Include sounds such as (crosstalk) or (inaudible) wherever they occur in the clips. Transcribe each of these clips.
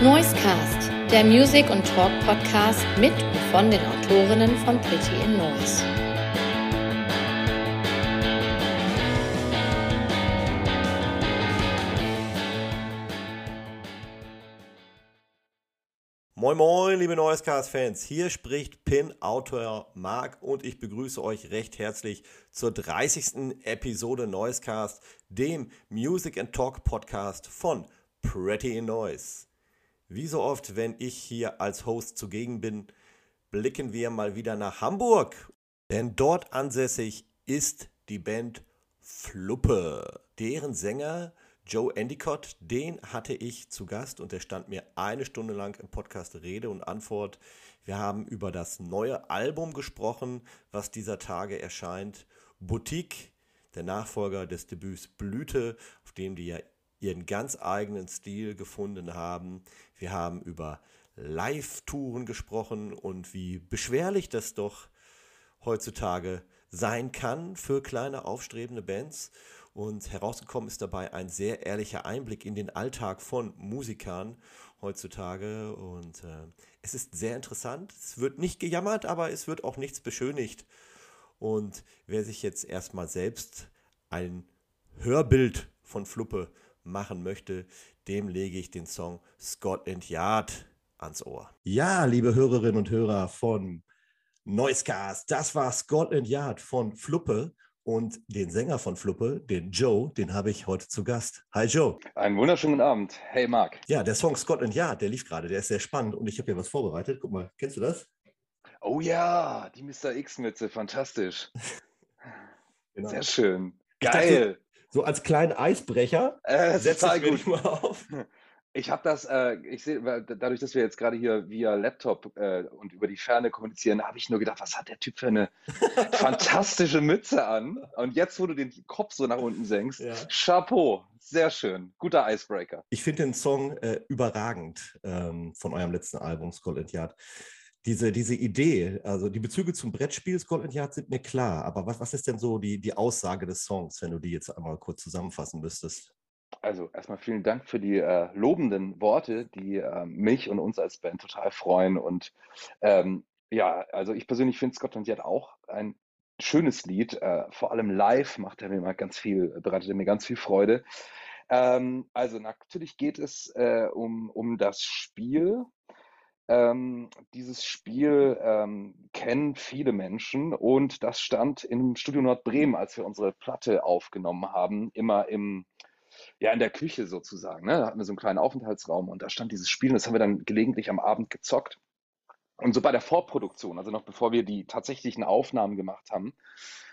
Noisecast, der Music- und Talk-Podcast mit und von den Autorinnen von Pretty in Noise. Moin Moin, liebe Noisecast-Fans. Hier spricht Pin-Autor Marc und ich begrüße euch recht herzlich zur 30. Episode Noisecast, dem Music and Talk Podcast von Pretty in Noise. Wie so oft, wenn ich hier als Host zugegen bin, blicken wir mal wieder nach Hamburg. Denn dort ansässig ist die Band Fluppe. Deren Sänger Joe Endicott, den hatte ich zu Gast und der stand mir eine Stunde lang im Podcast Rede und Antwort. Wir haben über das neue Album gesprochen, was dieser Tage erscheint. Boutique, der Nachfolger des Debüts Blüte, auf dem die ja ihren ganz eigenen Stil gefunden haben. Wir haben über Live-Touren gesprochen und wie beschwerlich das doch heutzutage sein kann für kleine aufstrebende Bands. Und herausgekommen ist dabei ein sehr ehrlicher Einblick in den Alltag von Musikern heutzutage. Und äh, es ist sehr interessant. Es wird nicht gejammert, aber es wird auch nichts beschönigt. Und wer sich jetzt erstmal selbst ein Hörbild von Fluppe machen möchte, dem lege ich den Song Scotland Yard ans Ohr. Ja, liebe Hörerinnen und Hörer von Noisecast, das war Scotland Yard von Fluppe. Und den Sänger von Fluppe, den Joe, den habe ich heute zu Gast. Hi Joe. Einen wunderschönen Abend. Hey Marc. Ja, der Song Scotland Yard, der lief gerade, der ist sehr spannend und ich habe hier was vorbereitet. Guck mal, kennst du das? Oh ja, die Mr. X-Mütze, fantastisch. (laughs) genau. Sehr schön. Geil so als kleinen Eisbrecher. Äh, setz das gut. mal auf. Ich habe das, äh, ich sehe, dadurch, dass wir jetzt gerade hier via Laptop äh, und über die Ferne kommunizieren, habe ich nur gedacht, was hat der Typ für eine (laughs) fantastische Mütze an? Und jetzt, wo du den Kopf so nach unten senkst, ja. Chapeau, sehr schön, guter Icebreaker. Ich finde den Song äh, überragend ähm, von eurem letzten Album, Scotland Yard diese, diese Idee, also die Bezüge zum Brettspiel Scotland Yard sind mir klar, aber was, was ist denn so die, die Aussage des Songs, wenn du die jetzt einmal kurz zusammenfassen müsstest? Also erstmal vielen Dank für die äh, lobenden Worte, die äh, mich und uns als Band total freuen. Und ähm, ja, also ich persönlich finde Scotland Yard auch ein schönes Lied. Äh, vor allem live macht er mir mal ganz viel, bereitet er mir ganz viel Freude. Ähm, also natürlich geht es äh, um, um das Spiel, ähm, dieses Spiel ähm, kennen viele Menschen und das stand im Studio Nordbremen, als wir unsere Platte aufgenommen haben, immer im, ja, in der Küche sozusagen. Ne? Da hatten wir so einen kleinen Aufenthaltsraum und da stand dieses Spiel und das haben wir dann gelegentlich am Abend gezockt. Und so bei der Vorproduktion, also noch bevor wir die tatsächlichen Aufnahmen gemacht haben,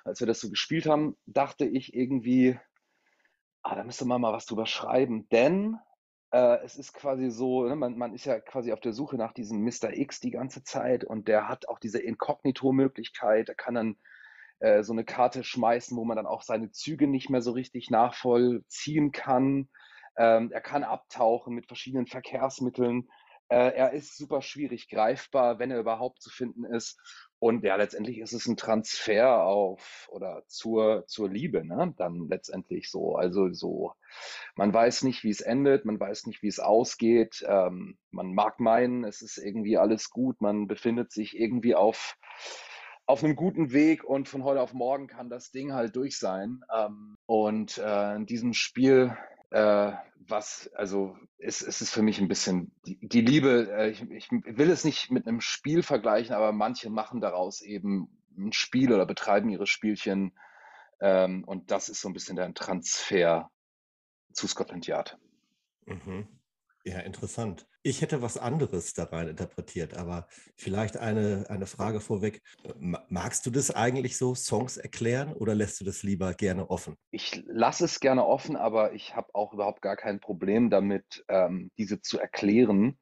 als wir das so gespielt haben, dachte ich irgendwie, ah, da müsste man mal was drüber schreiben, denn äh, es ist quasi so, ne, man, man ist ja quasi auf der Suche nach diesem Mr. X die ganze Zeit und der hat auch diese Inkognito-Möglichkeit. Er kann dann äh, so eine Karte schmeißen, wo man dann auch seine Züge nicht mehr so richtig nachvollziehen kann. Ähm, er kann abtauchen mit verschiedenen Verkehrsmitteln. Äh, er ist super schwierig greifbar, wenn er überhaupt zu finden ist. Und ja, letztendlich ist es ein Transfer auf oder zur, zur Liebe, ne? Dann letztendlich so. Also so, man weiß nicht, wie es endet, man weiß nicht, wie es ausgeht. Ähm, man mag meinen, es ist irgendwie alles gut, man befindet sich irgendwie auf, auf einem guten Weg und von heute auf morgen kann das Ding halt durch sein. Ähm, und äh, in diesem Spiel äh, was, also es, es ist für mich ein bisschen die, die Liebe, äh, ich, ich will es nicht mit einem Spiel vergleichen, aber manche machen daraus eben ein Spiel oder betreiben ihre Spielchen. Ähm, und das ist so ein bisschen der Transfer zu Scotland Yard. Mhm. Ja, interessant. Ich hätte was anderes da rein interpretiert, aber vielleicht eine, eine Frage vorweg. Magst du das eigentlich so, Songs erklären oder lässt du das lieber gerne offen? Ich lasse es gerne offen, aber ich habe auch überhaupt gar kein Problem damit, ähm, diese zu erklären,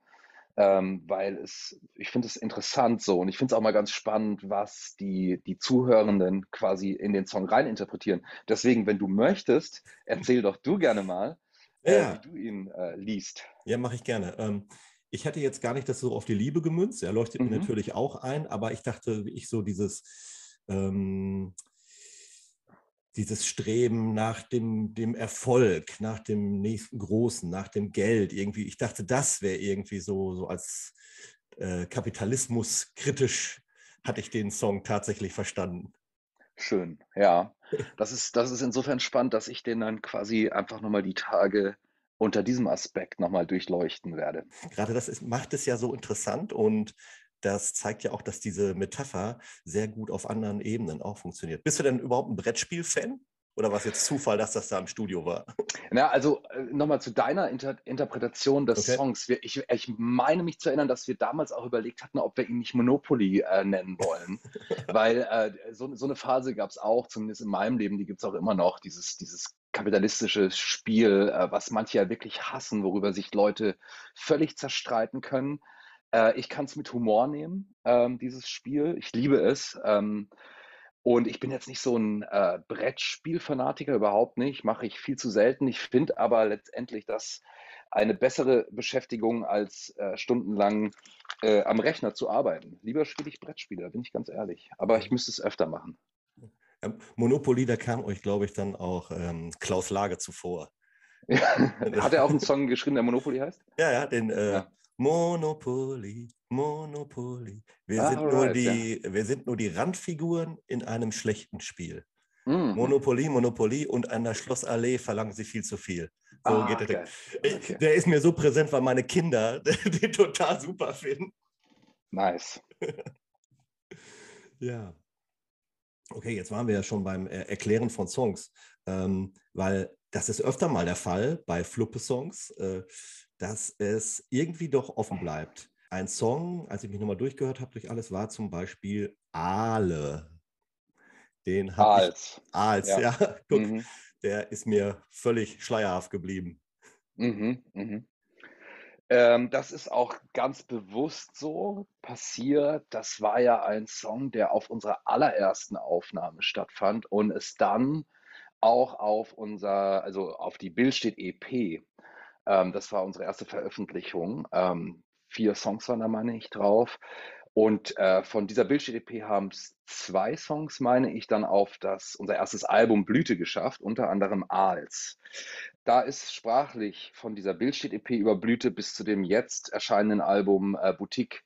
ähm, weil es, ich finde es interessant so und ich finde es auch mal ganz spannend, was die, die Zuhörenden quasi in den Song reininterpretieren. Deswegen, wenn du möchtest, erzähl doch du gerne mal, ja. wie du ihn äh, liest. Ja, mache ich gerne. Ähm, ich hatte jetzt gar nicht das so auf die Liebe gemünzt. Er leuchtet mhm. mir natürlich auch ein, aber ich dachte, ich so dieses, ähm, dieses Streben nach dem, dem Erfolg, nach dem nächsten Großen, nach dem Geld irgendwie. Ich dachte, das wäre irgendwie so, so als äh, Kapitalismus kritisch hatte ich den Song tatsächlich verstanden. Schön, ja. Das ist, das ist insofern spannend, dass ich den dann quasi einfach nochmal die Tage unter diesem Aspekt nochmal durchleuchten werde. Gerade das ist, macht es ja so interessant und das zeigt ja auch, dass diese Metapher sehr gut auf anderen Ebenen auch funktioniert. Bist du denn überhaupt ein Brettspiel-Fan? Oder war es jetzt Zufall, dass das da im Studio war? Na, also äh, nochmal zu deiner Inter Interpretation des okay. Songs. Wir, ich, ich, meine mich zu erinnern, dass wir damals auch überlegt hatten, ob wir ihn nicht Monopoly äh, nennen wollen. (laughs) Weil äh, so, so, eine Phase gab es auch, zumindest in meinem Leben, die gibt es auch immer noch, dieses, dieses kapitalistische Spiel, äh, was manche ja wirklich hassen, worüber sich Leute völlig zerstreiten können. Äh, ich kann es mit Humor nehmen, ähm, dieses Spiel. Ich liebe es. Ähm, und ich bin jetzt nicht so ein äh, Brettspielfanatiker, überhaupt nicht. Mache ich viel zu selten. Ich finde aber letztendlich, dass eine bessere Beschäftigung als äh, stundenlang äh, am Rechner zu arbeiten. Lieber spiele ich Brettspiele, bin ich ganz ehrlich. Aber ich müsste es öfter machen. Monopoly, da kam euch, glaube ich, dann auch ähm, Klaus Lage zuvor. (laughs) (laughs) Hat er auch einen Song geschrieben, der Monopoly heißt? Ja, ja, den äh, ja. Monopoly, Monopoly. Wir, ah, sind nur die, ja. wir sind nur die Randfiguren in einem schlechten Spiel. Mhm. Monopoly, Monopoly und an der Schlossallee verlangen sie viel zu viel. So ah, geht der. Okay. Der ist mir so präsent, weil meine Kinder (laughs) den total super finden. Nice. (laughs) ja. Okay, jetzt waren wir ja schon beim äh, Erklären von Songs, ähm, weil das ist öfter mal der Fall bei Fluppe-Songs. Äh, dass es irgendwie doch offen bleibt. Ein Song, als ich mich nochmal durchgehört habe durch alles, war zum Beispiel Aale. Den habe Als. ich. Als, ja. ja. (laughs) Guck, mhm. der ist mir völlig schleierhaft geblieben. Mhm, mhm. Ähm, das ist auch ganz bewusst so passiert. Das war ja ein Song, der auf unserer allerersten Aufnahme stattfand und es dann auch auf unser, also auf die Bild steht EP ähm, das war unsere erste Veröffentlichung. Ähm, vier Songs waren da, meine ich, drauf. Und äh, von dieser Bildstedt-EP haben es zwei Songs, meine ich, dann auf das, unser erstes Album Blüte geschafft, unter anderem Aals. Da ist sprachlich von dieser Bildstedt-EP über Blüte bis zu dem jetzt erscheinenden Album äh, Boutique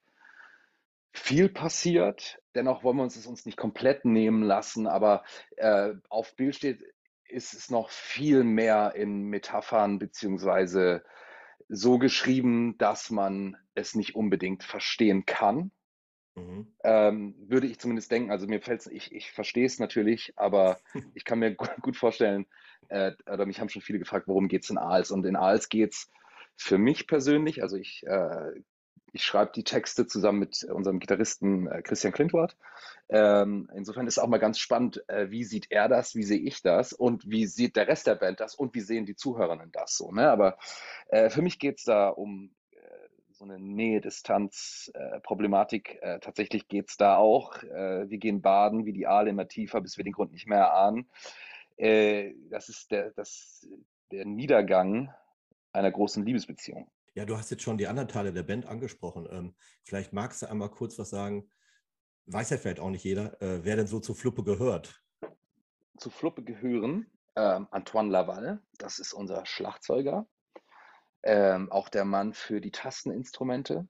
viel passiert. Dennoch wollen wir uns es uns nicht komplett nehmen lassen, aber äh, auf Bildstedt ist es noch viel mehr in Metaphern beziehungsweise so geschrieben, dass man es nicht unbedingt verstehen kann. Mhm. Ähm, würde ich zumindest denken. Also mir fällt es, ich, ich verstehe es natürlich, aber (laughs) ich kann mir gut vorstellen, äh, oder mich haben schon viele gefragt, worum geht es in Aals? Und in Aals geht es für mich persönlich, also ich äh, ich schreibe die Texte zusammen mit unserem Gitarristen äh, Christian Klintwort. Ähm, insofern ist es auch mal ganz spannend, äh, wie sieht er das, wie sehe ich das und wie sieht der Rest der Band das und wie sehen die Zuhörerinnen das so. Ne? Aber äh, für mich geht es da um äh, so eine Nähe-Distanz-Problematik. Äh, tatsächlich geht es da auch. Äh, wir gehen baden wie die Aale immer tiefer, bis wir den Grund nicht mehr erahnen. das ist der, das, der Niedergang einer großen Liebesbeziehung. Ja, du hast jetzt schon die anderen Teile der Band angesprochen. Ähm, vielleicht magst du einmal kurz was sagen. Weiß ja vielleicht auch nicht jeder, äh, wer denn so zu Fluppe gehört. Zu Fluppe gehören ähm, Antoine Laval, das ist unser Schlagzeuger, ähm, auch der Mann für die Tasteninstrumente.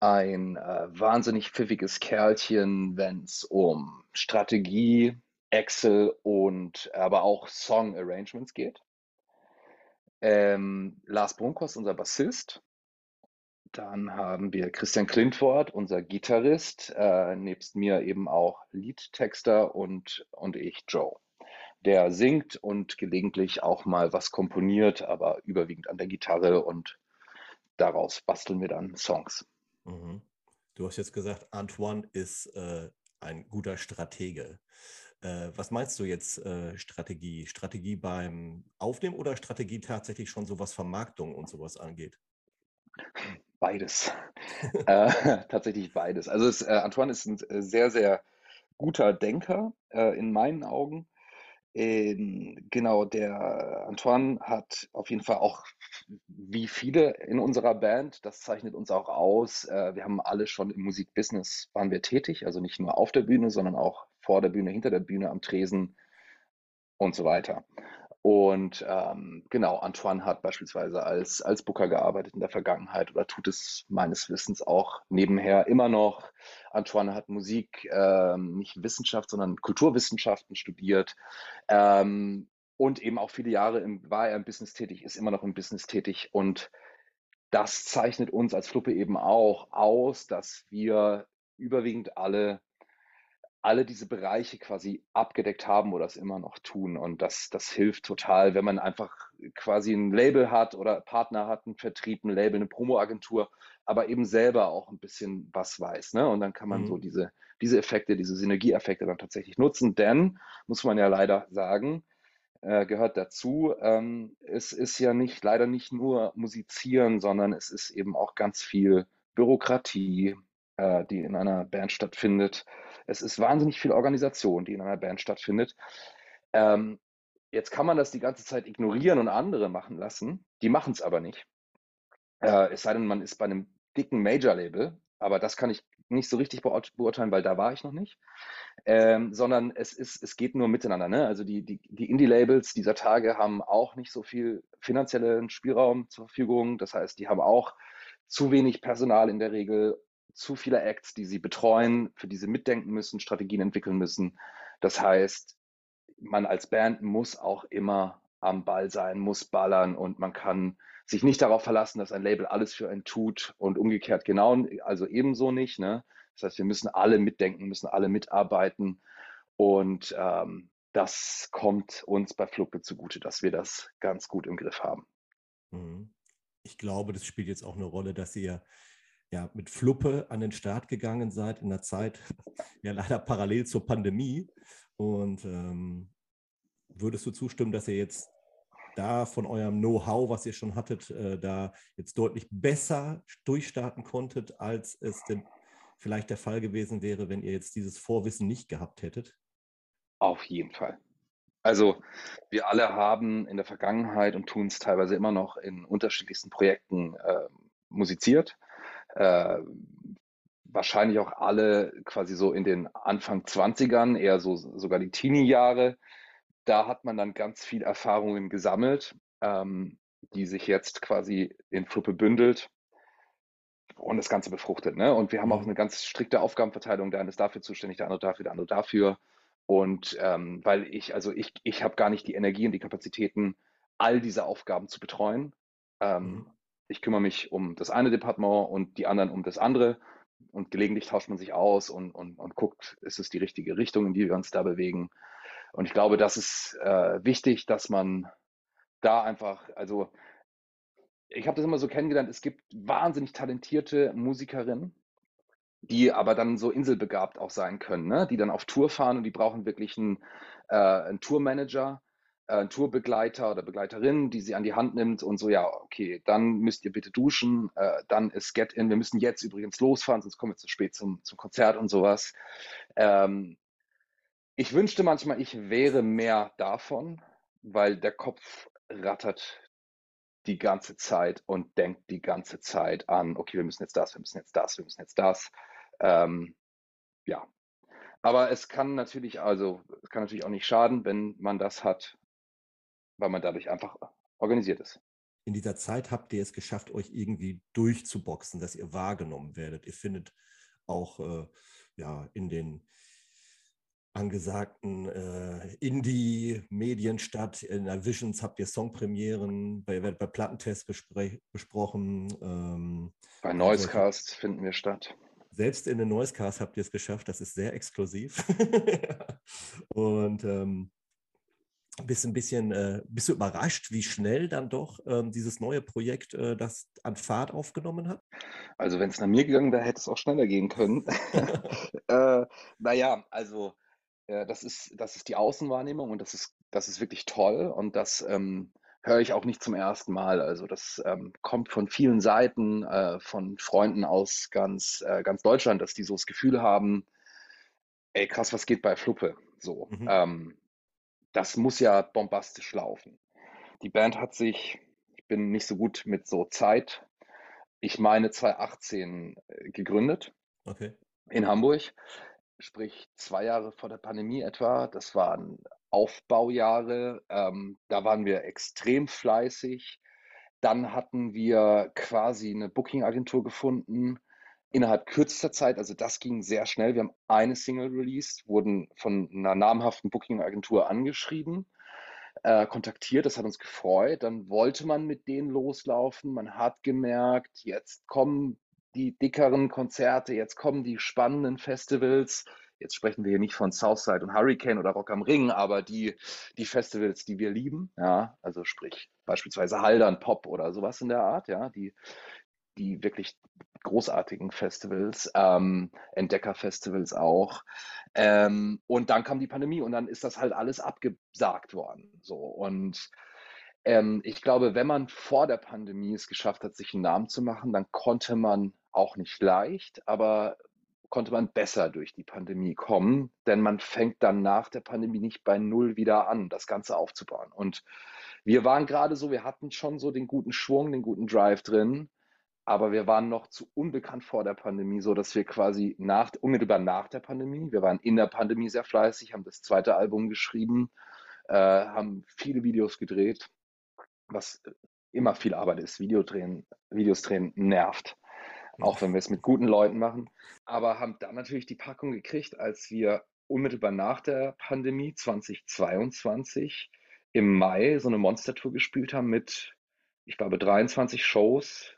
Ein äh, wahnsinnig pfiffiges Kerlchen, wenn es um Strategie, Excel und aber auch Song Arrangements geht. Ähm, Lars Brunkos, unser Bassist. Dann haben wir Christian Klintwort, unser Gitarrist, äh, nebst mir eben auch Liedtexter und, und ich, Joe. Der singt und gelegentlich auch mal was komponiert, aber überwiegend an der Gitarre und daraus basteln wir dann Songs. Mhm. Du hast jetzt gesagt, Antoine ist äh, ein guter Stratege. Äh, was meinst du jetzt äh, Strategie? Strategie beim Aufnehmen oder Strategie tatsächlich schon so was Vermarktung und sowas angeht? Beides. (laughs) äh, (laughs) tatsächlich beides. Also es, äh, Antoine ist ein äh, sehr, sehr guter Denker äh, in meinen Augen. Ähm, genau, der Antoine hat auf jeden Fall auch, wie viele in unserer Band, das zeichnet uns auch aus. wir haben alle schon im Musikbusiness waren wir tätig, also nicht nur auf der Bühne, sondern auch vor der Bühne, hinter der Bühne, am Tresen, und so weiter. Und ähm, genau, Antoine hat beispielsweise als, als Booker gearbeitet in der Vergangenheit oder tut es meines Wissens auch nebenher immer noch. Antoine hat Musik, ähm, nicht Wissenschaft, sondern Kulturwissenschaften studiert ähm, und eben auch viele Jahre im, war er im Business tätig, ist immer noch im Business tätig und das zeichnet uns als Fluppe eben auch aus, dass wir überwiegend alle alle diese Bereiche quasi abgedeckt haben oder es immer noch tun. Und das, das hilft total, wenn man einfach quasi ein Label hat oder Partner hat, einen Vertrieb, ein Label, eine Promoagentur, aber eben selber auch ein bisschen was weiß. Ne? Und dann kann man mhm. so diese, diese Effekte, diese Synergieeffekte dann tatsächlich nutzen. Denn, muss man ja leider sagen, äh, gehört dazu, ähm, es ist ja nicht leider nicht nur musizieren, sondern es ist eben auch ganz viel Bürokratie, äh, die in einer Band stattfindet. Es ist wahnsinnig viel Organisation, die in einer Band stattfindet. Ähm, jetzt kann man das die ganze Zeit ignorieren und andere machen lassen. Die machen es aber nicht. Äh, es sei denn, man ist bei einem dicken Major-Label, aber das kann ich nicht so richtig beurteilen, weil da war ich noch nicht. Ähm, sondern es, ist, es geht nur miteinander. Ne? Also die, die, die Indie-Labels dieser Tage haben auch nicht so viel finanziellen Spielraum zur Verfügung. Das heißt, die haben auch zu wenig Personal in der Regel zu viele Acts, die sie betreuen, für die sie mitdenken müssen, Strategien entwickeln müssen. Das heißt, man als Band muss auch immer am Ball sein, muss ballern und man kann sich nicht darauf verlassen, dass ein Label alles für einen tut und umgekehrt genau, also ebenso nicht. Ne? Das heißt, wir müssen alle mitdenken, müssen alle mitarbeiten und ähm, das kommt uns bei Fluppe zugute, dass wir das ganz gut im Griff haben. Mhm. Ich glaube, das spielt jetzt auch eine Rolle, dass ihr ja, mit Fluppe an den Start gegangen seid in der Zeit, (laughs) ja leider parallel zur Pandemie. Und ähm, würdest du zustimmen, dass ihr jetzt da von eurem Know-how, was ihr schon hattet, äh, da jetzt deutlich besser durchstarten konntet, als es denn vielleicht der Fall gewesen wäre, wenn ihr jetzt dieses Vorwissen nicht gehabt hättet? Auf jeden Fall. Also wir alle haben in der Vergangenheit und tun es teilweise immer noch in unterschiedlichsten Projekten äh, musiziert äh, wahrscheinlich auch alle quasi so in den Anfang 20ern, eher so sogar die Teenie-Jahre. Da hat man dann ganz viel Erfahrungen gesammelt, ähm, die sich jetzt quasi in Fluppe bündelt und das Ganze befruchtet. Ne? Und wir haben auch mhm. eine ganz strikte Aufgabenverteilung. Der eine ist dafür zuständig, der andere dafür, der andere dafür. Und ähm, weil ich, also ich, ich habe gar nicht die Energie und die Kapazitäten, all diese Aufgaben zu betreuen. Ähm, mhm ich kümmere mich um das eine Departement und die anderen um das andere. Und gelegentlich tauscht man sich aus und, und, und guckt, ist es die richtige Richtung, in die wir uns da bewegen. Und ich glaube, das ist äh, wichtig, dass man da einfach, also ich habe das immer so kennengelernt, es gibt wahnsinnig talentierte Musikerinnen, die aber dann so inselbegabt auch sein können, ne? die dann auf Tour fahren und die brauchen wirklich einen, äh, einen Tourmanager, äh, Tourbegleiter oder Begleiterin, die sie an die Hand nimmt und so, ja, okay, dann müsst ihr bitte duschen, äh, dann ist Get-In, wir müssen jetzt übrigens losfahren, sonst kommen wir zu spät zum, zum Konzert und sowas. Ähm, ich wünschte manchmal, ich wäre mehr davon, weil der Kopf rattert die ganze Zeit und denkt die ganze Zeit an, okay, wir müssen jetzt das, wir müssen jetzt das, wir müssen jetzt das. Ähm, ja. Aber es kann natürlich, also, es kann natürlich auch nicht schaden, wenn man das hat, weil man dadurch einfach organisiert ist. In dieser Zeit habt ihr es geschafft, euch irgendwie durchzuboxen, dass ihr wahrgenommen werdet. Ihr findet auch äh, ja, in den angesagten äh, Indie-Medien statt. In der Visions habt ihr Songpremieren, bei, bei Plattentests besprochen. Ähm, bei Noisecast also, finden wir statt. Selbst in den Noisecast habt ihr es geschafft, das ist sehr exklusiv. (laughs) Und ähm, bist ein bisschen, äh, bist du überrascht, wie schnell dann doch ähm, dieses neue Projekt äh, das an Fahrt aufgenommen hat? Also wenn es nach mir gegangen wäre, hätte es auch schneller gehen können. (laughs) (laughs) äh, naja, also äh, das, ist, das ist die Außenwahrnehmung und das ist, das ist wirklich toll und das ähm, höre ich auch nicht zum ersten Mal. Also das ähm, kommt von vielen Seiten, äh, von Freunden aus ganz, äh, ganz Deutschland, dass die so das Gefühl haben, ey krass, was geht bei Fluppe? So. Mhm. Das muss ja bombastisch laufen. Die Band hat sich, ich bin nicht so gut mit so Zeit, ich meine 2018 äh, gegründet okay. in Hamburg, sprich zwei Jahre vor der Pandemie etwa. Das waren Aufbaujahre. Ähm, da waren wir extrem fleißig. Dann hatten wir quasi eine Booking-Agentur gefunden innerhalb kürzester Zeit. Also das ging sehr schnell. Wir haben eine Single released, wurden von einer namhaften Booking-Agentur angeschrieben, äh, kontaktiert. Das hat uns gefreut. Dann wollte man mit denen loslaufen. Man hat gemerkt, jetzt kommen die dickeren Konzerte, jetzt kommen die spannenden Festivals. Jetzt sprechen wir hier nicht von Southside und Hurricane oder Rock am Ring, aber die, die Festivals, die wir lieben, ja, also sprich beispielsweise Haldern Pop oder sowas in der Art, ja, die, die wirklich großartigen Festivals, ähm, Entdeckerfestivals auch. Ähm, und dann kam die Pandemie und dann ist das halt alles abgesagt worden. So und ähm, ich glaube, wenn man vor der Pandemie es geschafft hat, sich einen Namen zu machen, dann konnte man auch nicht leicht, aber konnte man besser durch die Pandemie kommen, denn man fängt dann nach der Pandemie nicht bei Null wieder an, das Ganze aufzubauen. Und wir waren gerade so, wir hatten schon so den guten Schwung, den guten Drive drin, aber wir waren noch zu unbekannt vor der Pandemie, so dass wir quasi nach, unmittelbar nach der Pandemie, wir waren in der Pandemie sehr fleißig, haben das zweite Album geschrieben, äh, haben viele Videos gedreht, was immer viel Arbeit ist. Videodrehen, Videos drehen nervt, auch wenn wir es mit guten Leuten machen. Aber haben dann natürlich die Packung gekriegt, als wir unmittelbar nach der Pandemie 2022 im Mai so eine Monster-Tour gespielt haben mit, ich glaube, 23 Shows,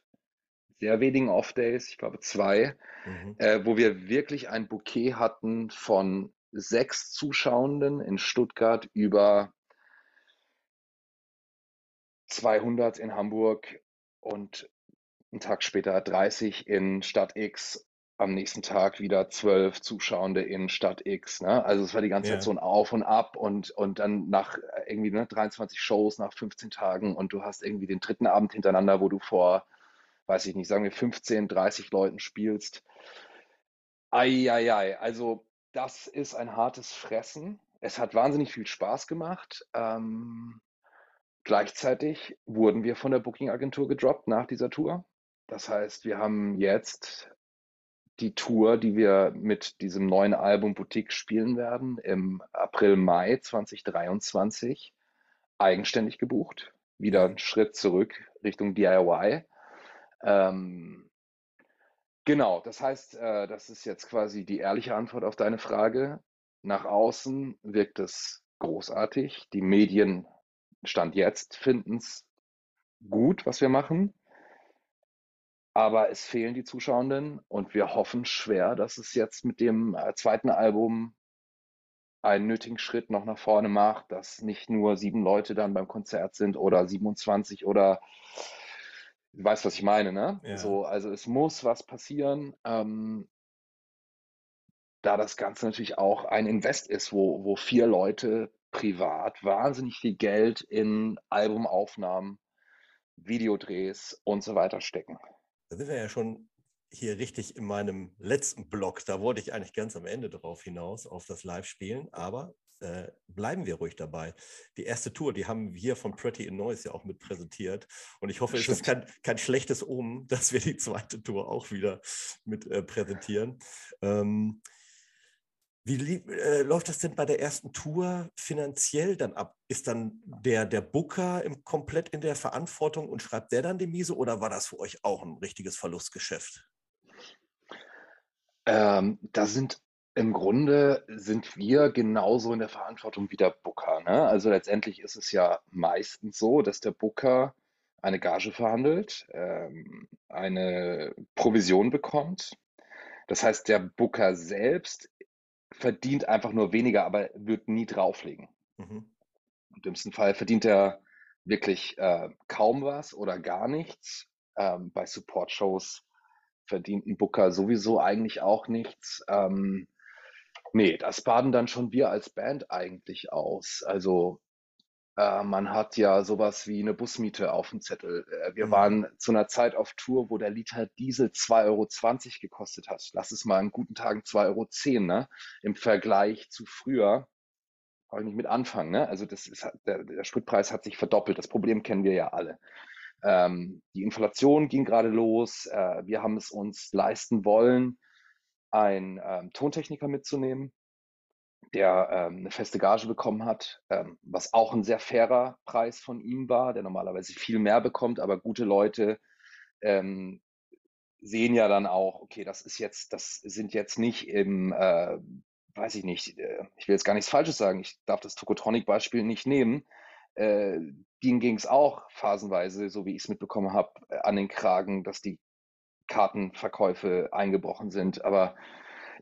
sehr wenigen Off-Days, ich glaube zwei, mhm. äh, wo wir wirklich ein Bouquet hatten von sechs Zuschauenden in Stuttgart über 200 in Hamburg und einen Tag später 30 in Stadt X, am nächsten Tag wieder 12 Zuschauende in Stadt X. Ne? Also es war die ganze ja. Zeit so ein Auf und Ab und, und dann nach irgendwie ne, 23 Shows nach 15 Tagen und du hast irgendwie den dritten Abend hintereinander, wo du vor weiß ich nicht, sagen wir 15, 30 Leuten spielst. Eieiei, also das ist ein hartes Fressen. Es hat wahnsinnig viel Spaß gemacht. Ähm, gleichzeitig wurden wir von der Booking-Agentur gedroppt nach dieser Tour. Das heißt, wir haben jetzt die Tour, die wir mit diesem neuen Album Boutique spielen werden, im April, Mai 2023 eigenständig gebucht. Wieder einen Schritt zurück Richtung DIY. Ähm, genau, das heißt, äh, das ist jetzt quasi die ehrliche Antwort auf deine Frage. Nach außen wirkt es großartig. Die Medien, Stand jetzt, finden es gut, was wir machen. Aber es fehlen die Zuschauenden und wir hoffen schwer, dass es jetzt mit dem äh, zweiten Album einen nötigen Schritt noch nach vorne macht, dass nicht nur sieben Leute dann beim Konzert sind oder 27 oder Du weißt, was ich meine, ne? Ja. So, also es muss was passieren, ähm, da das Ganze natürlich auch ein Invest ist, wo, wo vier Leute privat wahnsinnig viel Geld in Albumaufnahmen, Videodrehs und so weiter stecken. Da sind wir ja schon hier richtig in meinem letzten Blog. Da wollte ich eigentlich ganz am Ende drauf hinaus, auf das Live-Spielen. Aber äh, bleiben wir ruhig dabei. Die erste Tour, die haben wir von Pretty in Noise ja auch mit präsentiert. Und ich hoffe, es ist kein, kein schlechtes Omen, (laughs) dass wir die zweite Tour auch wieder mit äh, präsentieren. Ähm, wie äh, läuft das denn bei der ersten Tour finanziell dann ab? Ist dann der, der Booker im, komplett in der Verantwortung und schreibt der dann die Miese oder war das für euch auch ein richtiges Verlustgeschäft? Ähm, da sind im Grunde sind wir genauso in der Verantwortung wie der Booker. Ne? Also letztendlich ist es ja meistens so, dass der Booker eine Gage verhandelt, ähm, eine Provision bekommt. Das heißt, der Booker selbst verdient einfach nur weniger, aber wird nie drauflegen. Mhm. Im dümmsten Fall verdient er wirklich äh, kaum was oder gar nichts. Ähm, bei Support-Shows verdient ein Booker sowieso eigentlich auch nichts. Ähm, Nee, das baden dann schon wir als Band eigentlich aus. Also, äh, man hat ja sowas wie eine Busmiete auf dem Zettel. Äh, wir Mhm. waren zu einer Zeit auf Tour, wo der Liter Diesel 2,20 € gekostet hat. Lass es mal an guten Tagen 2,10 €, ne? Im Vergleich zu früher brauche ich nicht mit anfangen, ne? Also, das ist der der Spritpreis hat sich verdoppelt. Das Problem kennen wir ja alle. Ähm, die Inflation ging gerade los. Äh, wir haben es uns leisten wollen einen ähm, Tontechniker mitzunehmen, der ähm, eine feste Gage bekommen hat, ähm, was auch ein sehr fairer Preis von ihm war, der normalerweise viel mehr bekommt, aber gute Leute ähm, sehen ja dann auch, okay, das ist jetzt, das sind jetzt nicht im, äh, weiß ich nicht, äh, ich will jetzt gar nichts Falsches sagen, ich darf das Tokotronic-Beispiel nicht nehmen. Äh, denen ging es auch phasenweise, so wie ich es mitbekommen habe, äh, an den Kragen, dass die Kartenverkäufe eingebrochen sind. Aber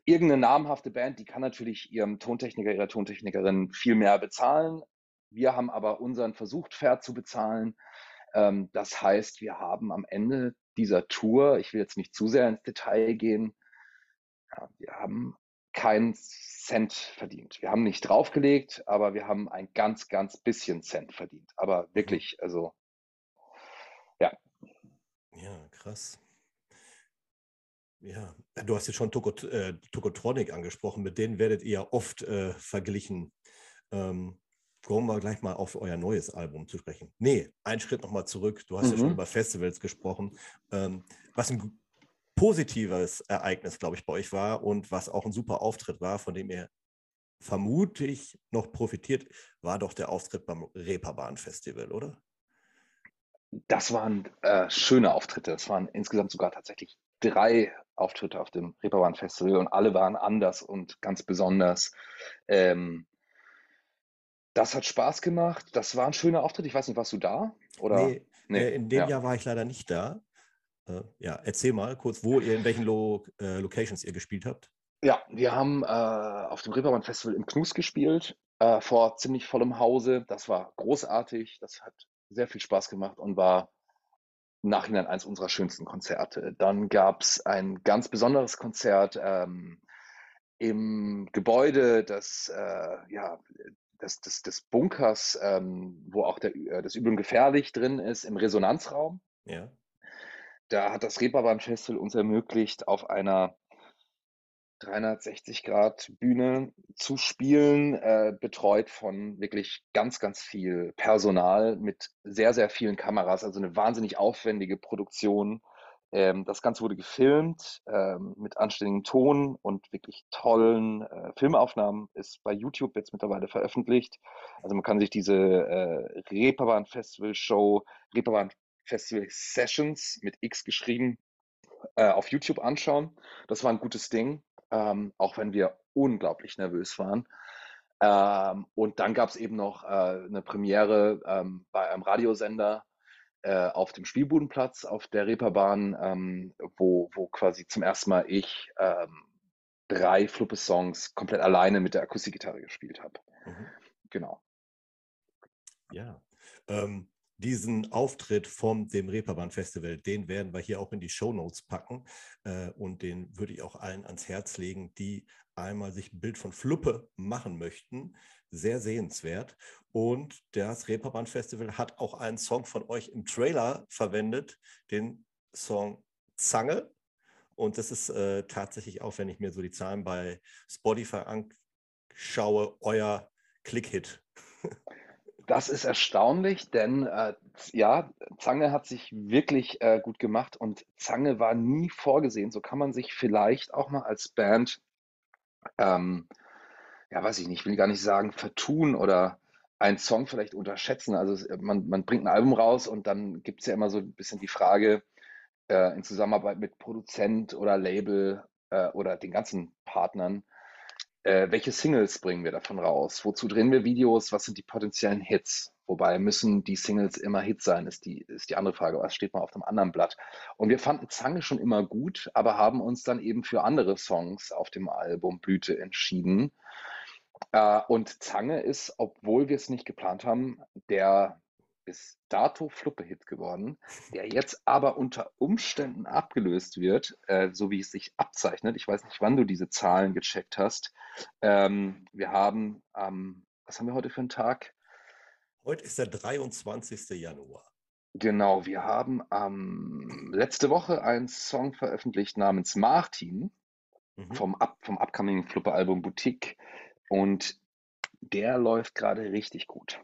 irgendeine namhafte Band, die kann natürlich ihrem Tontechniker, ihrer Tontechnikerin viel mehr bezahlen. Wir haben aber unseren versucht, fair zu bezahlen. Ähm, das heißt, wir haben am Ende dieser Tour, ich will jetzt nicht zu sehr ins Detail gehen, wir haben keinen Cent verdient. Wir haben nicht draufgelegt, aber wir haben ein ganz, ganz bisschen Cent verdient. Aber wirklich, also ja. Ja, krass. Ja, du hast jetzt schon Tokot, äh, Tokotronic angesprochen, mit denen werdet ihr ja oft äh, verglichen. Ähm, kommen wir gleich mal auf euer neues Album zu sprechen. Nee, einen Schritt nochmal zurück. Du hast mhm. ja schon mhm. über Festivals gesprochen. Ähm, was ein positives Ereignis, glaube ich, bei euch war und was auch ein super Auftritt war, von dem ihr vermutlich noch profitiert, war doch der Auftritt beim Reeperbahn Festival, oder? Das waren äh, schöne Auftritte. Es waren insgesamt sogar tatsächlich drei Auftritte auf dem Reeperbahn Festival und alle waren anders und ganz besonders. Ähm, das hat Spaß gemacht. Das war ein schöner Auftritt. Ich weiß nicht, warst du da? Oder? Nee, nee. Äh, in dem ja. Jahr war ich leider nicht da. Äh, ja, erzähl mal kurz, wo ihr, in welchen Lo äh, Locations ihr gespielt habt. Ja, wir haben äh, auf dem Reeperbahn Festival im Knus gespielt, äh, vor ziemlich vollem Hause. Das war großartig. Das hat sehr viel Spaß gemacht und war im Nachhinein eines unserer schönsten Konzerte. Dann gab es ein ganz besonderes Konzert ähm, im Gebäude des, äh, ja, des, des, des Bunkers, ähm, wo auch der, äh, das Übel Gefährlich drin ist, im Resonanzraum. Ja. Da hat das Reeperbahn Festival uns ermöglicht, auf einer 360 Grad Bühne zu spielen, äh, betreut von wirklich ganz, ganz viel Personal mit sehr, sehr vielen Kameras, also eine wahnsinnig aufwendige Produktion. Ähm, das Ganze wurde gefilmt ähm, mit anständigem Ton und wirklich tollen äh, Filmaufnahmen, ist bei YouTube jetzt mittlerweile veröffentlicht. Also man kann sich diese äh, Reeperbahn Festival Show, Reeperbahn Festival Sessions mit X geschrieben, äh, auf YouTube anschauen. Das war ein gutes Ding, ähm, auch wenn wir unglaublich nervös waren. Ähm, und dann gab es eben noch äh, eine Premiere ähm, bei einem Radiosender äh, auf dem Spielbudenplatz auf der Reeperbahn, ähm, wo, wo quasi zum ersten Mal ich ähm, drei Fluppe-Songs komplett alleine mit der Akustikgitarre gespielt habe. Mhm. Genau. Ja. Ähm, diesen Auftritt vom dem Reeperbahn Festival, den werden wir hier auch in die Show Notes packen äh, und den würde ich auch allen ans Herz legen, die einmal sich ein Bild von Fluppe machen möchten. Sehr sehenswert. Und das Reeperbahn Festival hat auch einen Song von euch im Trailer verwendet, den Song Zange. Und das ist äh, tatsächlich auch, wenn ich mir so die Zahlen bei Spotify anschaue, euer Click-Hit. Das ist erstaunlich, denn äh, ja, Zange hat sich wirklich äh, gut gemacht und Zange war nie vorgesehen. So kann man sich vielleicht auch mal als Band, ähm, ja, weiß ich nicht, ich will gar nicht sagen, vertun oder einen Song vielleicht unterschätzen. Also man, man bringt ein Album raus und dann gibt es ja immer so ein bisschen die Frage äh, in Zusammenarbeit mit Produzent oder Label äh, oder den ganzen Partnern, äh, welche Singles bringen wir davon raus? Wozu drehen wir Videos? Was sind die potenziellen Hits? Wobei müssen die Singles immer Hits sein, ist die, ist die andere Frage. Was steht mal auf dem anderen Blatt? Und wir fanden Zange schon immer gut, aber haben uns dann eben für andere Songs auf dem Album Blüte entschieden. Äh, und Zange ist, obwohl wir es nicht geplant haben, der bis dato Fluppe-Hit geworden, der (laughs) jetzt aber unter Umständen abgelöst wird, äh, so wie es sich abzeichnet. Ich weiß nicht, wann du diese Zahlen gecheckt hast. Ähm, wir haben, ähm, was haben wir heute für einen Tag? Heute ist der 23. Januar. Genau, wir haben ähm, letzte Woche einen Song veröffentlicht namens Martin mhm. vom, Up, vom upcoming Fluppe-Album Boutique und der läuft gerade richtig gut.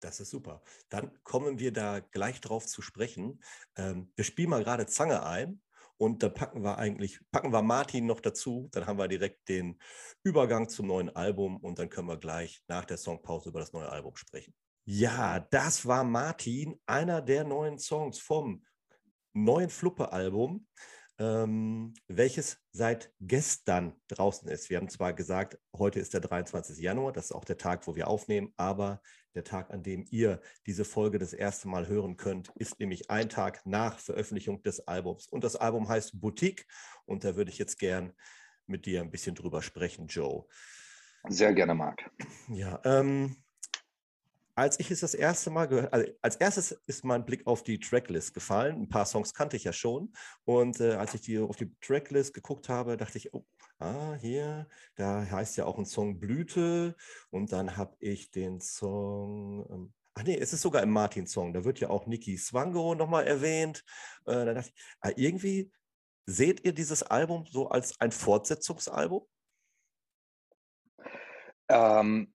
Das ist super. Dann kommen wir da gleich drauf zu sprechen. Ähm, wir spielen mal gerade Zange ein Und dann packen wir eigentlich, packen wir Martin noch dazu. Dann haben wir direkt den Übergang zum neuen Album und dann können wir gleich nach der Songpause über das neue Album sprechen. Ja, das war Martin, einer der neuen Songs vom neuen Fluppe-Album ähm, welches seit gestern draußen ist. Wir haben zwar gesagt, heute ist der 23. Januar, das ist auch der Tag, wo wir aufnehmen, aber der Tag, an dem ihr diese Folge das erste Mal hören könnt, ist nämlich ein Tag nach Veröffentlichung des Albums. Und das Album heißt Boutique und da würde ich jetzt gern mit dir ein bisschen drüber sprechen, Joe. Sehr gerne, Marc. Ja, ähm, als ich es das erste Mal gehört, also als erstes ist mein Blick auf die Tracklist gefallen. Ein paar Songs kannte ich ja schon. Und äh, als ich die auf die Tracklist geguckt habe, dachte ich, oh, ah, hier, da heißt ja auch ein Song Blüte. Und dann habe ich den Song, ähm, ach nee, es ist sogar im Martin-Song, da wird ja auch Niki Swango nochmal erwähnt. Äh, da dachte ich, ah, irgendwie seht ihr dieses Album so als ein Fortsetzungsalbum? Ähm,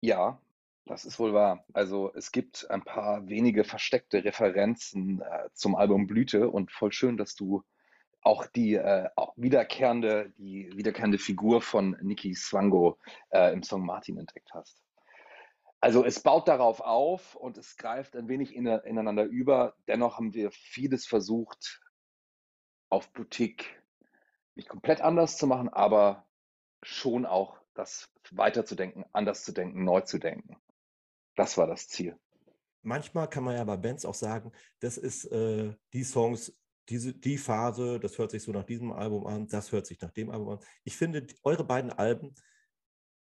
ja, das ist wohl wahr. Also es gibt ein paar wenige versteckte Referenzen äh, zum Album Blüte und voll schön, dass du auch die äh, auch wiederkehrende, die wiederkehrende Figur von Niki Swango äh, im Song Martin entdeckt hast. Also es baut darauf auf und es greift ein wenig in, ineinander über. Dennoch haben wir vieles versucht, auf Boutique nicht komplett anders zu machen, aber schon auch das weiterzudenken, anders zu denken, neu zu denken. Das war das Ziel. Manchmal kann man ja bei Bands auch sagen, das ist äh, die Songs, diese, die Phase, das hört sich so nach diesem Album an, das hört sich nach dem Album an. Ich finde, eure beiden Alben,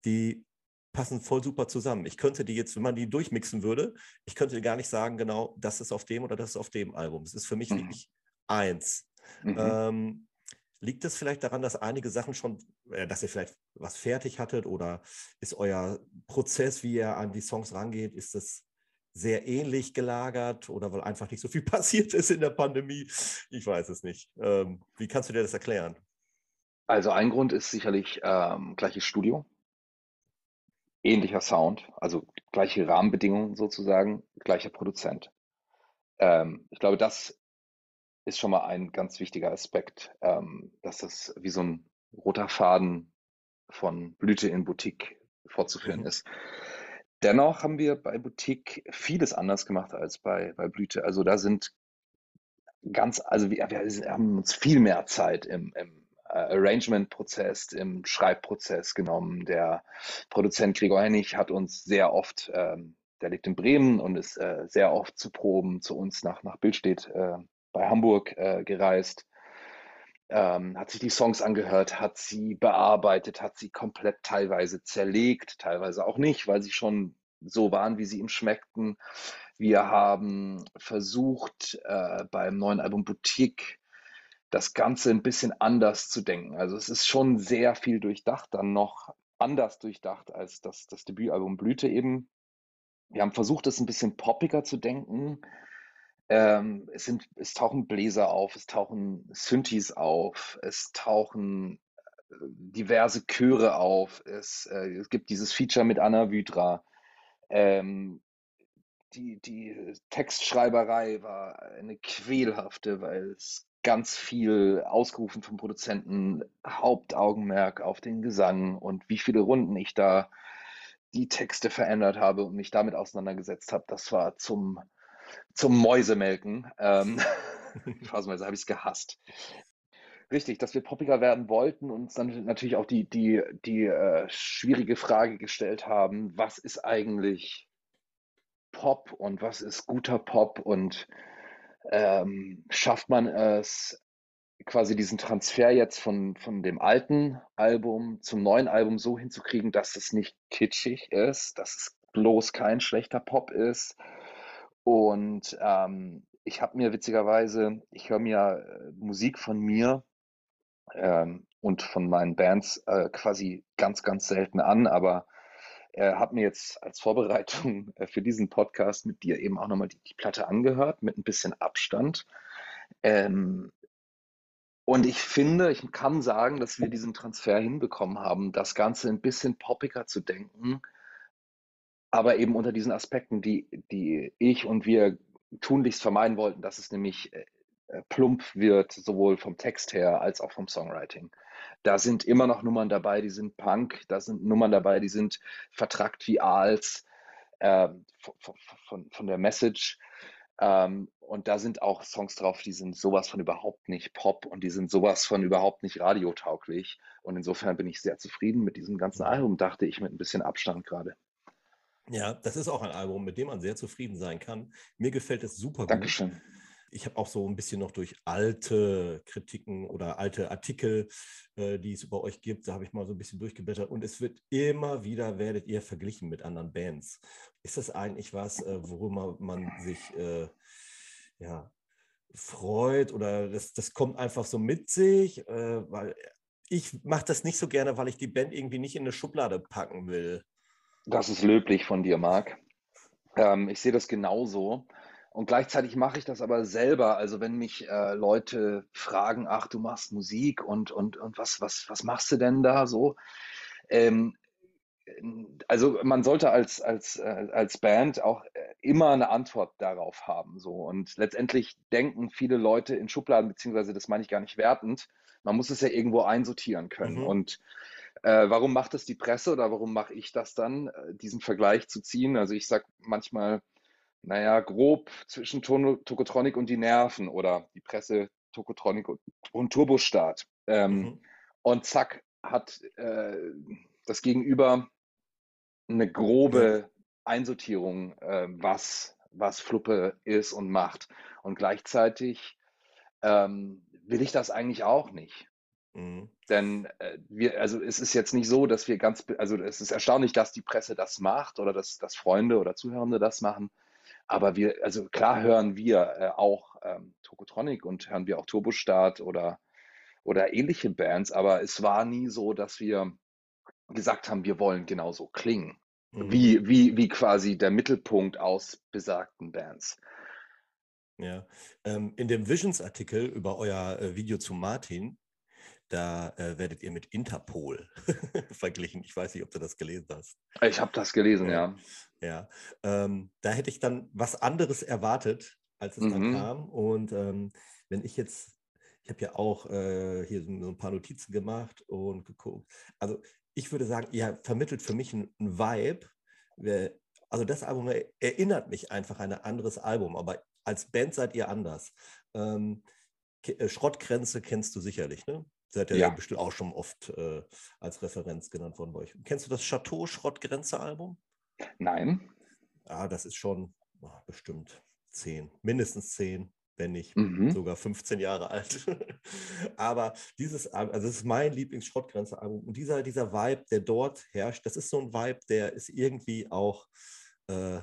die passen voll super zusammen. Ich könnte die jetzt, wenn man die durchmixen würde, ich könnte gar nicht sagen, genau, das ist auf dem oder das ist auf dem Album. Es ist für mich mhm. wirklich eins. Mhm. Ähm, Liegt es vielleicht daran, dass einige Sachen schon, äh, dass ihr vielleicht was fertig hattet oder ist euer Prozess, wie ihr an die Songs rangeht, ist das sehr ähnlich gelagert oder weil einfach nicht so viel (laughs) passiert ist in der Pandemie? Ich weiß es nicht. Ähm, wie kannst du dir das erklären? Also ein Grund ist sicherlich ähm, gleiches Studio, ähnlicher Sound, also gleiche Rahmenbedingungen sozusagen, gleicher Produzent. Ähm, ich glaube, das ist schon mal ein ganz wichtiger Aspekt, ähm, dass das wie so ein roter Faden von Blüte in Boutique fortzuführen mhm. ist. Dennoch haben wir bei Boutique vieles anders gemacht als bei, bei Blüte. Also da sind ganz, also wir, wir haben uns viel mehr Zeit im, im äh, Arrangement-Prozess, im Schreibprozess genommen. Der Produzent Gregor Hennig hat uns sehr oft, ähm, der lebt in Bremen und ist äh, sehr oft zu Proben zu uns nach, nach Bildstedt äh, bei Hamburg äh, gereist, ähm, hat sich die Songs angehört, hat sie bearbeitet, hat sie komplett teilweise zerlegt, teilweise auch nicht, weil sie schon so waren, wie sie ihm schmeckten. Wir haben versucht, äh, beim neuen Album Boutique das Ganze ein bisschen anders zu denken. Also es ist schon sehr viel durchdacht, dann noch anders durchdacht als das, das Debütalbum Blüte eben. Wir haben versucht, es ein bisschen poppiger zu denken, ähm, es, sind, es tauchen Bläser auf, es tauchen Synthes auf, es tauchen äh, diverse Chöre auf, es, äh, es gibt dieses Feature mit Anna Vydra. Ähm, die, die Textschreiberei war eine quälhafte, weil es ganz viel ausgerufen vom Produzenten, Hauptaugenmerk auf den Gesang und wie viele Runden ich da die Texte verändert habe und mich damit auseinandergesetzt habe. Das war zum zum Mäusemelken. Ähm, (laughs) (laughs) phasenweise habe ich es gehasst. Richtig, dass wir poppiger werden wollten und uns dann natürlich auch die, die, die äh, schwierige Frage gestellt haben, was ist eigentlich Pop und was ist guter Pop und ähm, schafft man es quasi diesen Transfer jetzt von, von dem alten Album zum neuen Album so hinzukriegen, dass es nicht kitschig ist, dass es bloß kein schlechter Pop ist, und ähm, ich habe mir witzigerweise, ich höre mir äh, Musik von mir ähm, und von meinen Bands äh, quasi ganz, ganz selten an, aber äh, habe mir jetzt als Vorbereitung äh, für diesen Podcast mit dir eben auch nochmal die, die Platte angehört, mit ein bisschen Abstand. Ähm, und ich finde, ich kann sagen, dass wir diesen Transfer hinbekommen haben, das Ganze ein bisschen poppiger zu denken aber eben unter diesen Aspekten, die, die ich und wir tunlichst vermeiden wollten, dass es nämlich äh, äh, plump wird, sowohl vom Text her als auch vom Songwriting. Da sind immer noch Nummern dabei, die sind Punk, da sind Nummern dabei, die sind vertrackt wie Aals äh, von, von, von, der Message. Ähm, und da sind auch Songs drauf, die sind sowas von überhaupt nicht Pop und die sind sowas von überhaupt nicht radiotauglich. Und insofern bin ich sehr zufrieden mit diesem ganzen Album, dachte ich mit ein bisschen Abstand gerade. Ja, das ist auch ein Album, mit dem man sehr zufrieden sein kann. Mir gefällt es super gut. Dankeschön. Ich habe auch so ein bisschen noch durch alte Kritiken oder alte Artikel, äh, die es über euch gibt, da habe ich mal so ein bisschen durchgeblättert und es wird immer wieder, werdet ihr verglichen mit anderen Bands. Ist das eigentlich was, äh, worüber man sich äh, ja, freut oder das, das kommt einfach so mit sich? Äh, weil ich mache das nicht so gerne, weil ich die Band irgendwie nicht in eine Schublade packen will. Das ist löblich von dir, Marc. Ähm, ich sehe das genauso. Und gleichzeitig mache ich das aber selber. Also wenn mich äh, Leute fragen, ach, du machst Musik und, und, und was, was, was machst du denn da so? Ähm, also man sollte als, als, äh, als Band auch äh, immer eine Antwort darauf haben. So. Und letztendlich denken viele Leute in Schubladen, beziehungsweise das meine ich gar nicht wertend, man muss es ja irgendwo einsortieren können. Mhm. Und äh, warum macht das die Presse oder warum mache ich das dann, äh, diesen Vergleich zu ziehen? Also ich sage manchmal, naja, grob zwischen Tokotronic und die Nerven oder die Presse Tokotronic und, und Turbostart. Ähm, mhm. Und zack, hat äh, das Gegenüber eine grobe Einsortierung, äh, was, was Fluppe ist und macht. Und gleichzeitig ähm, will ich das eigentlich auch nicht. Mhm. Denn äh, wir, also es ist jetzt nicht so, dass wir ganz, also es ist erstaunlich, dass die Presse das macht oder dass, dass Freunde oder Zuhörende das machen. Aber wir, also klar hören wir äh, auch ähm, Tokotronic und hören wir auch Turbostart oder, oder ähnliche Bands, aber es war nie so, dass wir gesagt haben, wir wollen genauso klingen. Mhm. Wie, wie, wie quasi der Mittelpunkt aus besagten Bands. Ja, ähm, in dem Visions-Artikel über euer äh, Video zu Martin da äh, werdet ihr mit Interpol (laughs) verglichen. Ich weiß nicht, ob du das gelesen hast. Ich habe das gelesen, ja. Ja, ähm, da hätte ich dann was anderes erwartet, als es mhm. dann kam. Und ähm, wenn ich jetzt, ich habe ja auch äh, hier so ein paar Notizen gemacht und geguckt. Also ich würde sagen, ihr vermittelt für mich einen Vibe. Also das Album erinnert mich einfach an ein anderes Album, aber als Band seid ihr anders. Ähm, äh, Schrottgrenze kennst du sicherlich, ne? Seid ihr ja. bestimmt auch schon oft äh, als Referenz genannt worden bei euch. Kennst du das Chateau Schrottgrenze-Album? Nein. Ah, das ist schon oh, bestimmt zehn, mindestens zehn, wenn nicht mhm. sogar 15 Jahre alt. (laughs) Aber dieses Album, also das ist mein Lieblings-Schrottgrenze-Album. Und dieser, dieser Vibe, der dort herrscht, das ist so ein Vibe, der ist irgendwie auch äh,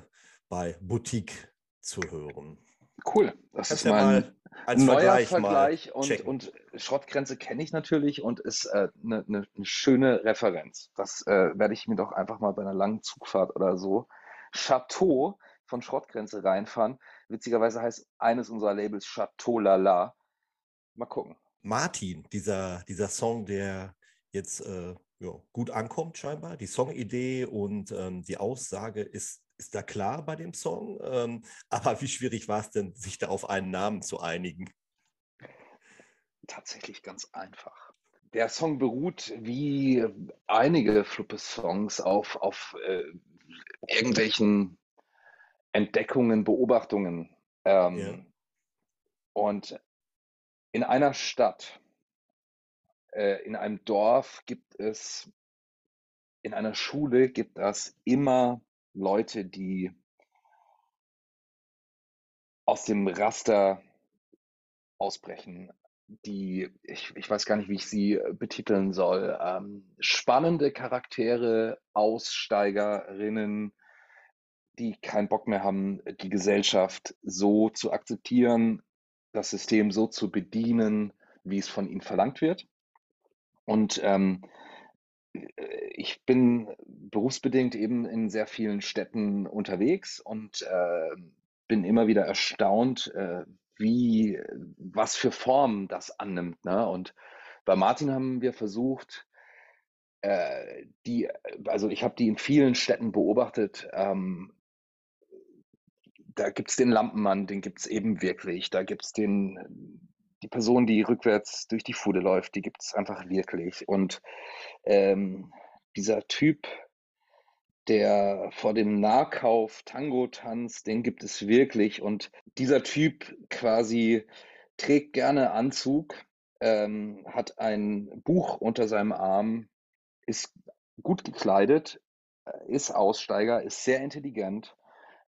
bei Boutique zu hören. Cool. Das Kannst ist mein ja neuer Vergleich, Vergleich und, und, Schrottgrenze kenne ich natürlich und ist eine äh, ne, ne schöne Referenz. Das äh, werde ich mir doch einfach mal bei einer langen Zugfahrt oder so. Chateau von Schrottgrenze reinfahren. Witzigerweise heißt eines unserer Labels Chateau Lala. Mal gucken. Martin, dieser, dieser Song, der jetzt äh, ja, gut ankommt scheinbar. Die Songidee und ähm, die Aussage ist ist da klar bei dem Song. Ähm, (laughs) aber wie schwierig war es denn, sich da auf einen Namen zu einigen? Tatsächlich ganz einfach. Der Song beruht wie einige Fluppe-Songs auf, auf äh, irgendwelchen Entdeckungen, Beobachtungen. Ähm, ja. Und in einer Stadt, äh, in einem Dorf gibt es, in einer Schule gibt es immer Leute, die aus dem Raster ausbrechen, die, ich, ich weiß gar nicht, wie ich sie äh, betiteln soll, ähm, spannende Charaktere, Aussteigerinnen, die keinen Bock mehr haben, die Gesellschaft so zu akzeptieren, das System so zu bedienen, wie es von ihnen verlangt wird. Und ähm, äh, ich bin berufsbedingt eben in sehr vielen Städten unterwegs und äh, bin immer wieder erstaunt, äh, wie, was für Formen das annimmt. Ne? Und bei Martin haben wir versucht, äh, die, also ich habe die in vielen Städten beobachtet. Ähm, da gibt es den Lampenmann, den gibt es eben wirklich. Da gibt es die Person, die rückwärts durch die Fude läuft, die gibt es einfach wirklich. Und ähm, dieser Typ, der vor dem Nahkauf Tango tanzt, den gibt es wirklich. Und dieser Typ quasi trägt gerne Anzug, ähm, hat ein Buch unter seinem Arm, ist gut gekleidet, äh, ist Aussteiger, ist sehr intelligent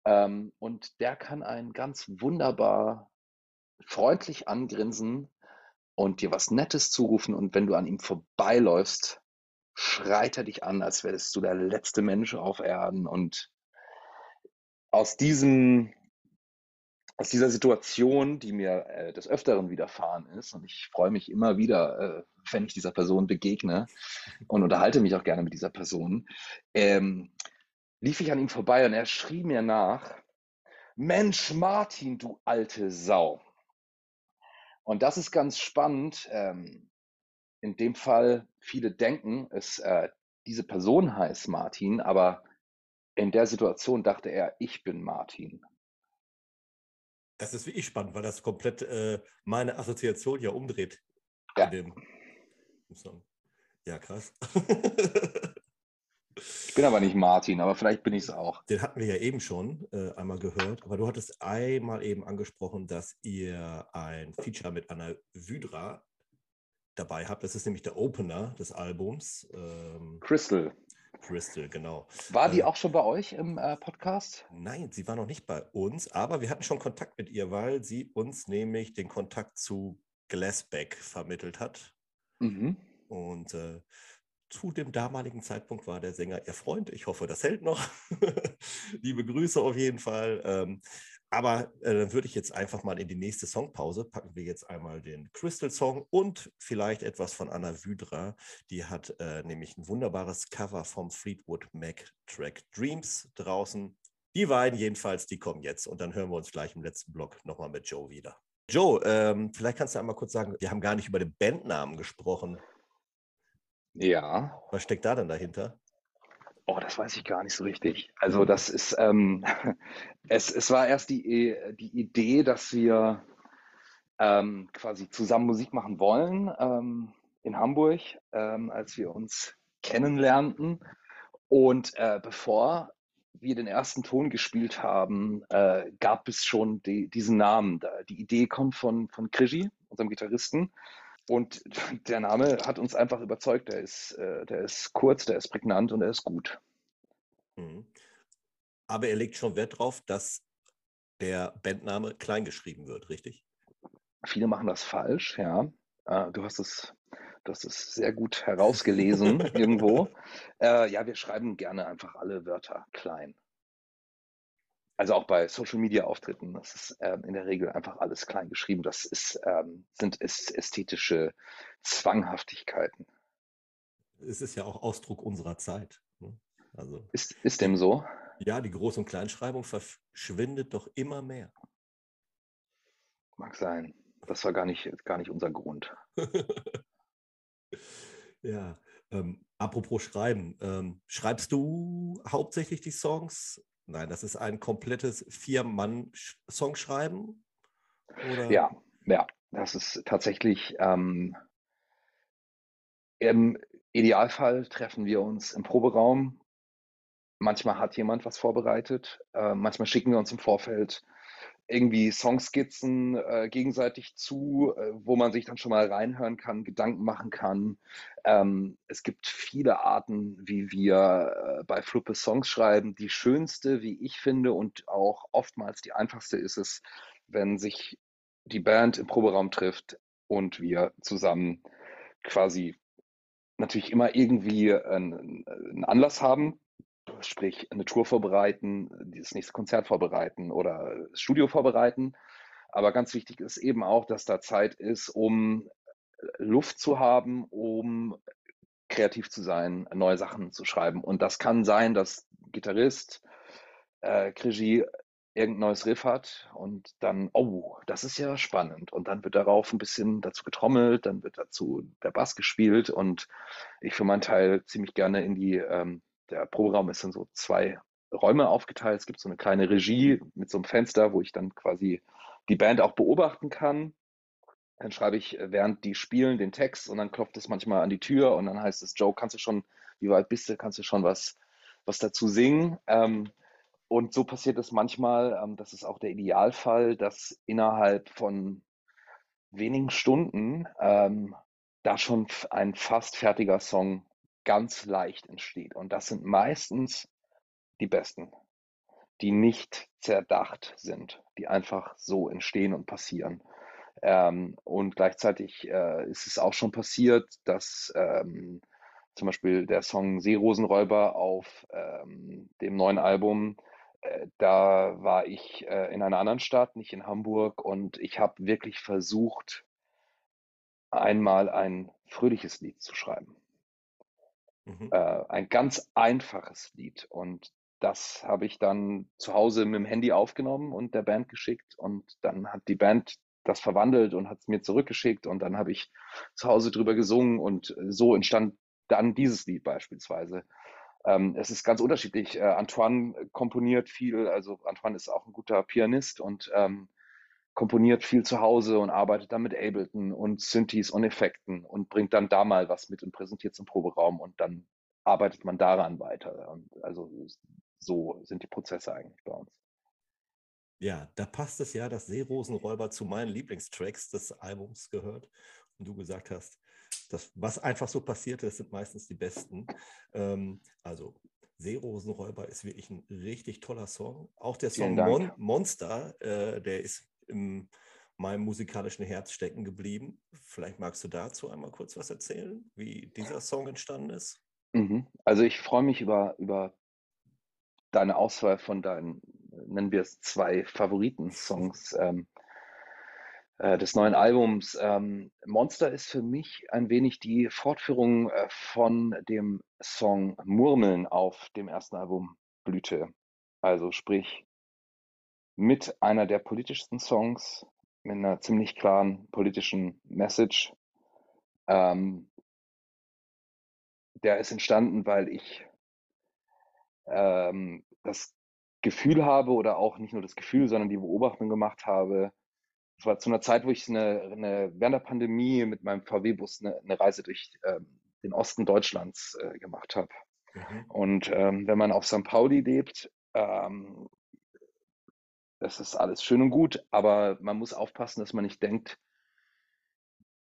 ähm, und der kann einen ganz wunderbar freundlich angrinsen und dir was Nettes zurufen und wenn du an ihm vorbeiläufst, schreit er dich an, als wärst du der letzte Mensch auf Erden und aus diesem aus dieser Situation, die mir äh, des Öfteren widerfahren ist, und ich freue mich immer wieder, äh, wenn ich dieser Person begegne (laughs) und unterhalte mich auch gerne mit dieser Person, ähm, lief ich an ihm vorbei und er schrie mir nach, Mensch, Martin, du alte Sau. Und das ist ganz spannend. Ähm, in dem Fall, viele denken, es, äh, diese Person heißt Martin, aber in der Situation dachte er, ich bin Martin. Das ist wirklich spannend, weil das komplett äh, meine Assoziation ja umdreht. Ja. Dem, ja, krass. (laughs) ich bin aber nicht Martin, aber vielleicht bin ich es auch. Den hatten wir ja eben schon äh, einmal gehört, aber du hattest einmal eben angesprochen, dass ihr ein Feature mit Anna Wydra dabei habt. Das ist nämlich der Opener des Albums. Ähm, Crystal. Crystal, genau. War die äh, auch schon bei euch im äh, Podcast? Nein, sie war noch nicht bei uns, aber wir hatten schon Kontakt mit ihr, weil sie uns nämlich den Kontakt zu Glassback vermittelt hat. Mhm. Und äh, zu dem damaligen Zeitpunkt war der Sänger ihr Freund. Ich hoffe, das hält noch. (laughs) Liebe Grüße auf jeden Fall. Ähm, aber äh, dann würde ich jetzt einfach mal in die nächste Songpause packen wir jetzt einmal den Crystal Song und vielleicht etwas von Anna Wydra. Die hat äh, nämlich ein wunderbares Cover vom Fleetwood Mac Track Dreams draußen. Die beiden jedenfalls, die kommen jetzt und dann hören wir uns gleich im letzten Block nochmal mit Joe wieder. Joe, ähm, vielleicht kannst du einmal kurz sagen, wir haben gar nicht über den Bandnamen gesprochen. Ja. Was steckt da denn dahinter? Oh, das weiß ich gar nicht so richtig. Also das ist, ähm, (laughs) es, es war erst die, die Idee, dass wir ähm, quasi zusammen Musik machen wollen ähm, in Hamburg, ähm, als wir uns kennenlernten. Und äh, bevor wir den ersten Ton gespielt haben, äh, gab es schon die, diesen Namen. Die Idee kommt von, von Krigi, unserem Gitarristen. Und (laughs) der Name hat uns einfach überzeugt. Der ist, äh, der ist kurz, der ist prägnant und er ist gut. Mhm. Aber er legt schon Wert darauf, dass der Bandname klein geschrieben wird, richtig? Viele machen das falsch, ja. Äh, du hast es, du hast es sehr gut herausgelesen (laughs) irgendwo. Äh, ja, wir schreiben gerne einfach alle Wörter klein. Also auch bei Social Media Auftritten, das ist ähm, in der Regel einfach alles klein geschrieben. Das ist, ähm, sind ästhetische Zwanghaftigkeiten. Es ist ja auch Ausdruck unserer Zeit. Ne? Also, ist, ist dem so? Ja, die Groß- und Kleinschreibung verschwindet doch immer mehr. Mag sein. Das war gar nicht, gar nicht unser Grund. (laughs) ja, ähm, apropos Schreiben. Ähm, schreibst du hauptsächlich die Songs Nein, das ist ein komplettes Vier-Mann-Songschreiben? Ja, ja, das ist tatsächlich ähm, im Idealfall treffen wir uns im Proberaum. Manchmal hat jemand was vorbereitet. Äh, manchmal schicken wir uns im Vorfeld irgendwie Songskizzen äh, gegenseitig zu, äh, wo man sich dann schon mal reinhören kann, Gedanken machen kann. Ähm, es gibt viele Arten, wie wir äh, bei Fluppe Songs schreiben. Die schönste, wie ich finde, und auch oftmals die einfachste ist es, wenn sich die Band im Proberaum trifft und wir zusammen quasi natürlich immer irgendwie einen, einen Anlass haben, sprich eine Tour vorbereiten, das nächste Konzert vorbereiten oder das Studio vorbereiten. Aber ganz wichtig ist eben auch, dass da Zeit ist, um Luft zu haben, um kreativ zu sein, neue Sachen zu schreiben. Und das kann sein, dass Gitarrist, äh, Krigi irgendein neues Riff hat und dann, oh, das ist ja spannend. Und dann wird darauf ein bisschen dazu getrommelt, dann wird dazu der Bass gespielt und ich für meinen Teil ziemlich gerne in die ähm, der Proberaum ist in so zwei Räume aufgeteilt. Es gibt so eine kleine Regie mit so einem Fenster, wo ich dann quasi die Band auch beobachten kann. Dann schreibe ich, äh, während die spielen, den Text und dann klopft es manchmal an die Tür und dann heißt es, Joe, kannst du schon, wie weit bist du, kannst du schon was, was dazu singen? Ähm, und so passiert es manchmal, ähm, das ist auch der Idealfall, dass innerhalb von wenigen Stunden ähm, da schon ein fast fertiger Song ganz leicht entsteht. Und das sind meistens die besten, die nicht zerdacht sind, die einfach so entstehen und passieren. Ähm, und gleichzeitig äh, ist es auch schon passiert, dass ähm, zum Beispiel der Song Seerosenräuber auf ähm, dem neuen Album, äh, da war ich äh, in einer anderen Stadt, nicht in Hamburg, und ich habe wirklich versucht, einmal ein fröhliches Lied zu schreiben. Mhm. Äh, ein ganz einfaches Lied. Und das habe ich dann zu Hause mit dem Handy aufgenommen und der Band geschickt. Und dann hat die Band das verwandelt und hat es mir zurückgeschickt. Und dann habe ich zu Hause drüber gesungen und so entstand dann dieses Lied beispielsweise. Ähm, es ist ganz unterschiedlich. Äh, Antoine komponiert viel, also Antoine ist auch ein guter Pianist und ähm, komponiert viel zu Hause und arbeitet dann mit Ableton und Synthes und Effekten und bringt dann da mal was mit und präsentiert es im Proberaum und dann arbeitet man daran weiter. Und also so sind die Prozesse eigentlich bei uns. Ja, da passt es ja, dass Seerosenräuber zu meinen Lieblingstracks des Albums gehört und du gesagt hast, das, was einfach so passiert ist, sind meistens die besten. Ähm, also Seerosenräuber ist wirklich ein richtig toller Song. Auch der Song Mon Monster, äh, der ist in meinem musikalischen Herz stecken geblieben. Vielleicht magst du dazu einmal kurz was erzählen, wie dieser Song entstanden ist. Mhm. Also ich freue mich über, über deine Auswahl von deinen, nennen wir es zwei Favoriten-Songs ähm, äh, des neuen Albums. Ähm, Monster ist für mich ein wenig die Fortführung äh, von dem Song Murmeln auf dem ersten Album Blüte. Also sprich, mit einer der politischsten Songs, mit einer ziemlich klaren politischen Message. Ähm, der ist entstanden, weil ich ähm, das Gefühl habe oder auch nicht nur das Gefühl, sondern die Beobachtung gemacht habe. Es war zu einer Zeit, wo ich eine, eine während der Pandemie mit meinem VW-Bus eine, eine, Reise durch ähm, den Osten Deutschlands äh, gemacht habe. Mhm. Und ähm, wenn man auf St. Pauli lebt, ähm, das ist alles schön und gut, aber man muss aufpassen, dass man nicht denkt,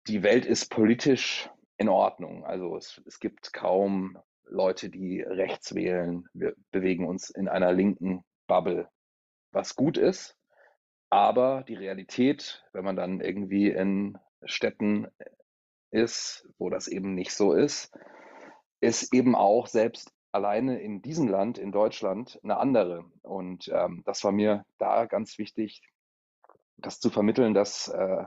die Welt ist politisch in Ordnung. Also es, es gibt kaum Leute, die rechts wählen. Wir bewegen uns in einer linken Bubble, was gut ist. Aber die Realität, wenn man dann irgendwie in Städten ist, wo das eben nicht so ist, ist eben auch selbst alleine in diesem Land, in Deutschland, eine andere. Und ähm, das war mir da ganz wichtig, das zu vermitteln, dass, äh,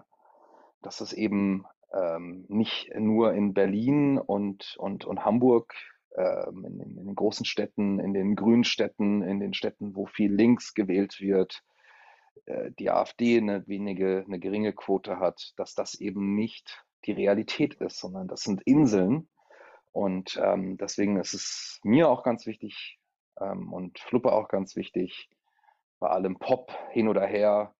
dass es eben ähm, nicht nur in Berlin und, und, und Hamburg, ähm, in, in, den großen Städten, in den grünen Städten, in den Städten, wo viel links gewählt wird, äh, die AfD eine wenige, eine geringe Quote hat, dass das eben nicht die Realität ist, sondern das sind Inseln, und ähm, deswegen ist es mir auch ganz wichtig ähm, und Fluppe auch ganz wichtig, bei allem Pop hin oder her,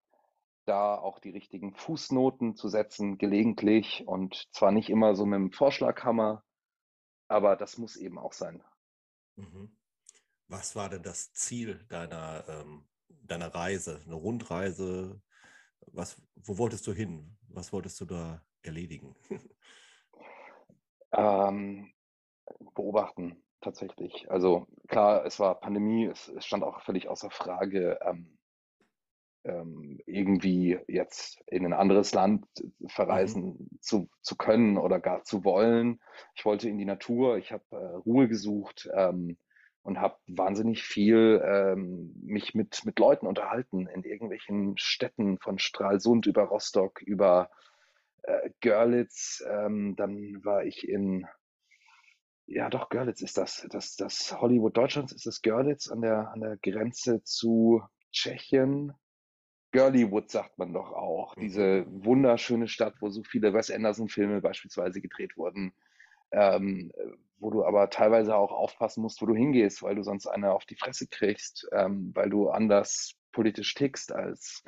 da auch die richtigen Fußnoten zu setzen, gelegentlich und zwar nicht immer so mit dem Vorschlaghammer, aber das muss eben auch sein. Mhm. Was war denn das Ziel deiner, ähm, deiner Reise, eine Rundreise? Was, wo wolltest du hin? Was wolltest du da erledigen? (laughs) ähm, beobachten, tatsächlich. Also klar, es war Pandemie, es, es stand auch völlig außer Frage, ähm, ähm, irgendwie jetzt in ein anderes Land verreisen mhm. zu, zu können oder gar zu wollen. Ich wollte in die Natur, ich habe äh, Ruhe gesucht ähm, und habe wahnsinnig viel ähm, mich mit, mit Leuten unterhalten in irgendwelchen Städten von Stralsund über Rostock, über äh, Görlitz. Ähm, dann war ich in ja, doch, Görlitz ist das. Das, das Hollywood Deutschlands ist das Görlitz an der, an der Grenze zu Tschechien. Girlywood sagt man doch auch. Mhm. Diese wunderschöne Stadt, wo so viele Wes Anderson-Filme beispielsweise gedreht wurden. Ähm, wo du aber teilweise auch aufpassen musst, wo du hingehst, weil du sonst eine auf die Fresse kriegst, ähm, weil du anders politisch tickst als,